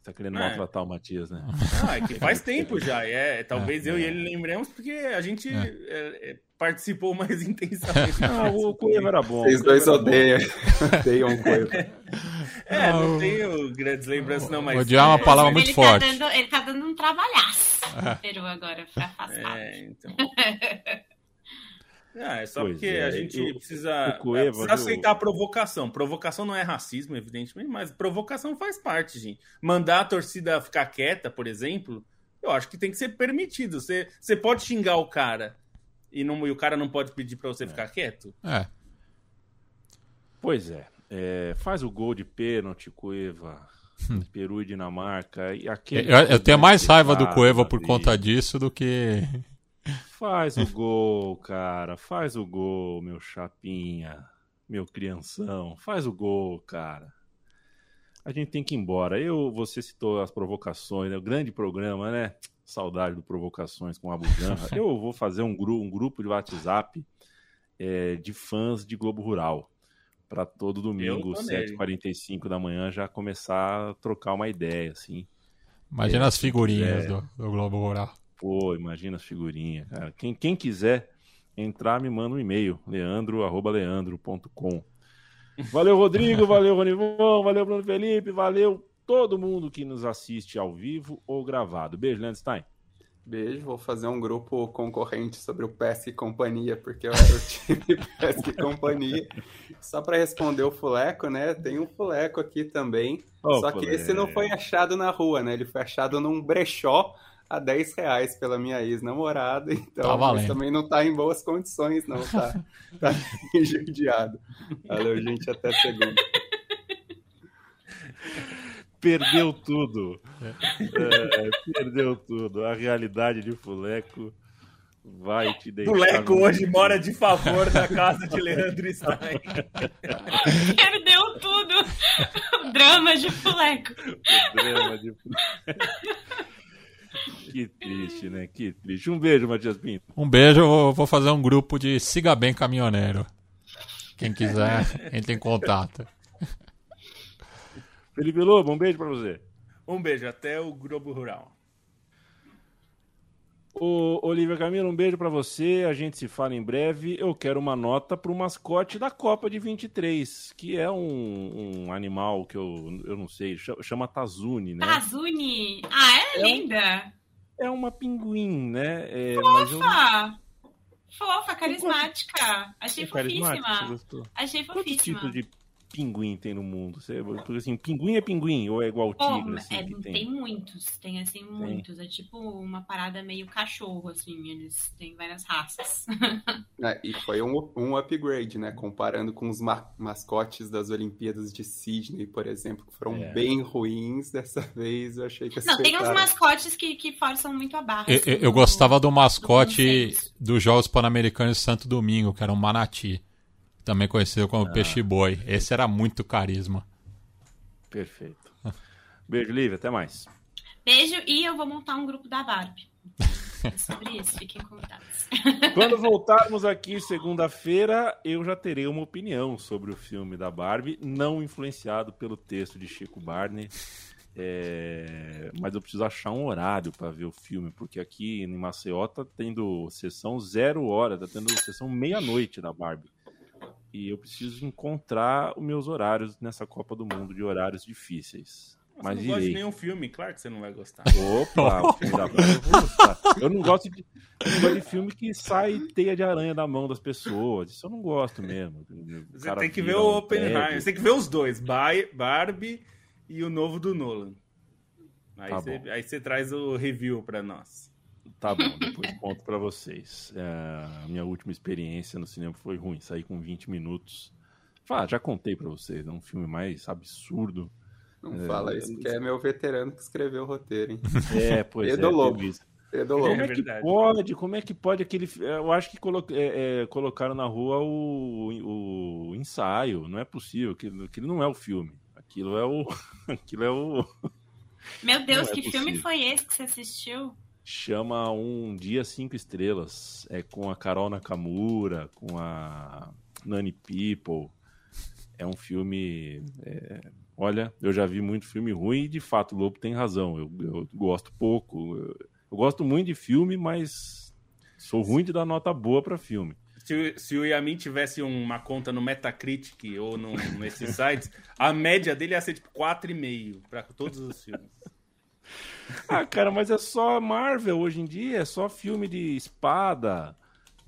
Tá querendo é. maltratar o Matias, né? Não, é que faz tempo já. É, [laughs] talvez é. eu e ele lembremos, porque a gente é. É, participou mais [laughs] intensamente. Ah, o Cueva era bom. Vocês dois odeiam. [laughs] odeiam o Cueva. É, não, não tenho grandes lembranças, não, mas. Odiar é uma palavra muito ele forte. Tá dando, ele tá dando um trabalhaço no Peru agora, pra afastar. É, então. [laughs] Ah, é só pois porque é. a gente o, precisa, o Cueva, precisa aceitar a provocação. Provocação não é racismo, evidentemente, mas provocação faz parte, gente. Mandar a torcida ficar quieta, por exemplo, eu acho que tem que ser permitido. Você, você pode xingar o cara e, não, e o cara não pode pedir para você é. ficar quieto? É. Pois é. É. Faz o gol de pênalti, Cueva. Peru e Dinamarca. E eu, eu tenho mais raiva do Cueva por conta disso do que. Faz o [laughs] gol, cara. Faz o gol, meu chapinha. Meu crianção. Faz o gol, cara. A gente tem que ir embora. Eu, você citou as provocações, né? o grande programa, né? Saudade do Provocações com a Janra. [laughs] Eu vou fazer um, gru um grupo de WhatsApp é, de fãs de Globo Rural para todo domingo, 7h45 da manhã, já começar a trocar uma ideia, assim. Imagina é, as figurinhas do, do, Globo Rural. Pô, imagina as figurinhas, cara. Quem, quem quiser entrar, me manda um e-mail, leandro.leandro.com. Valeu, Rodrigo, [laughs] valeu, Ronivão, valeu, Bruno Felipe, valeu todo mundo que nos assiste ao vivo ou gravado. Beijo, Landstein. Beijo, vou fazer um grupo concorrente sobre o Pesca e Companhia, porque eu era o [laughs] time Pesca e Companhia. Só para responder o Fuleco, né? Tem um Fuleco aqui também. Oh, só que esse não foi achado na rua, né? Ele foi achado num brechó a 10 reais pela minha ex-namorada. [laughs] Então, tá também não tá em boas condições, não. Tá, [laughs] tá judiado. Valeu, gente. Até segunda perdeu tudo. É, perdeu tudo. A realidade de Fuleco vai te deixar. Fuleco hoje mora de favor na casa de Leandro Stein. [laughs] Perdeu tudo. O drama de Fuleco. O drama de Fuleco. Que triste, né? Que triste. Um beijo, Matias Pinto. Um beijo, eu vou fazer um grupo de Siga Bem Caminhoneiro. Quem quiser, [laughs] entre em contato. Felipe Lobo, um beijo para você. Um beijo, até o Globo Rural. Ô, Olivia Camilo, um beijo para você. A gente se fala em breve. Eu quero uma nota pro mascote da Copa de 23, que é um, um animal que eu, eu não sei, chama Tazuni, né? Tazuni! Ah, é, é linda! Um, é uma pinguim, né? É, Fofa! Eu... Fofa, carismática. Achei é fofíssima. Achei fofíssima. Quantos tipos de pinguim tem no mundo? Você, porque assim, pinguim é pinguim ou é igual tigre? Oh, assim, é, tem? tem? muitos, tem assim muitos. Tem. É tipo uma parada meio cachorro, assim, eles têm várias raças. [laughs] É, e foi um, um upgrade, né? Comparando com os ma mascotes das Olimpíadas de Sydney, por exemplo, que foram é. bem ruins dessa [laughs] vez. Eu achei que Não, tem uns mascotes que, que forçam muito a barra. Eu, assim, eu, eu gostava do mascote dos Jogos Pan-Americanos de Santo Domingo, que era um manati. Também conhecido como ah. Peixe Boi. Esse era muito carisma. Perfeito. [laughs] Beijo, Lívia. Até mais. Beijo e eu vou montar um grupo da Barbie. É sobre isso, fiquem contados. [laughs] Quando voltarmos aqui segunda-feira, eu já terei uma opinião sobre o filme da Barbie, não influenciado pelo texto de Chico Barney. É... Mas eu preciso achar um horário para ver o filme, porque aqui em Maceió tá tendo sessão zero hora, tá tendo sessão meia-noite da Barbie. E eu preciso encontrar os meus horários nessa Copa do Mundo, de horários difíceis. Mas, Mas não gosta de nenhum filme, claro que você não vai gostar. Opa, [laughs] o filme da eu vou gostar. Eu não gosto de, eu gosto de filme que sai teia de aranha da mão das pessoas. Isso eu não gosto mesmo. Você tem que ver o Oppenheimer. Você tem que ver os dois, Barbie e o novo do Nolan. Aí, tá você, aí você traz o review para nós. Tá bom, depois [laughs] conto para vocês. É, a minha última experiência no cinema foi ruim, saí com 20 minutos. Ah, já contei para vocês, é um filme mais absurdo. Não é, fala isso, que é meu veterano que escreveu o roteiro, hein? [laughs] É, pois Pedro é. Lobo. Pedro Lobo. Como é que pode? Como é que pode aquele. Eu acho que colo... é, é, colocaram na rua o, o ensaio. Não é possível. Aquilo, aquilo não é o filme. Aquilo é o. [laughs] aquilo é o. Meu Deus, é que possível. filme foi esse que você assistiu? Chama Um Dia Cinco Estrelas. É com a Carol Nakamura, com a Nani People. É um filme. É... Olha, eu já vi muito filme ruim e de fato o Lobo tem razão. Eu, eu gosto pouco. Eu, eu, gosto muito de filme, mas sou ruim de dar nota boa para filme. Se, se, o Yamin tivesse uma conta no Metacritic ou no, nesses sites, a média dele ia ser tipo 4,5 para todos os filmes. [laughs] Ah, cara, mas é só Marvel hoje em dia, é só filme de espada.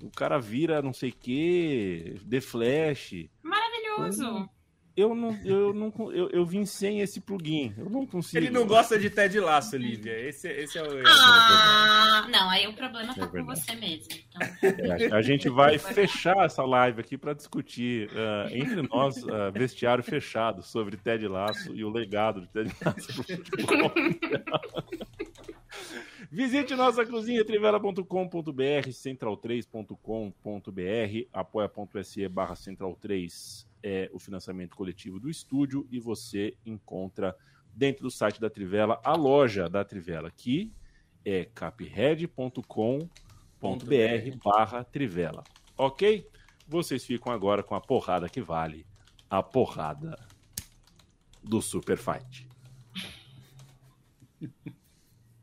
O cara vira não sei o que, The Flash. Maravilhoso. Eu não, eu não, eu, eu vim sem esse plugin. Eu não consigo. Ele não gosta de Ted Laço, Lívia. Esse, esse é o. Ah, não, aí o problema tá é com você mesmo. Então... É, a gente vai fechar essa live aqui para discutir uh, entre nós uh, vestiário fechado sobre Ted Laço e o legado de Ted Laço pro futebol. [laughs] Visite nossa cozinha trivela.com.br, central3.com.br, apoia.se barra central3 é o financiamento coletivo do estúdio e você encontra dentro do site da Trivela a loja da Trivela, que é capred.com.br barra Trivela. Ok? Vocês ficam agora com a porrada que vale, a porrada do Super Fight. [laughs]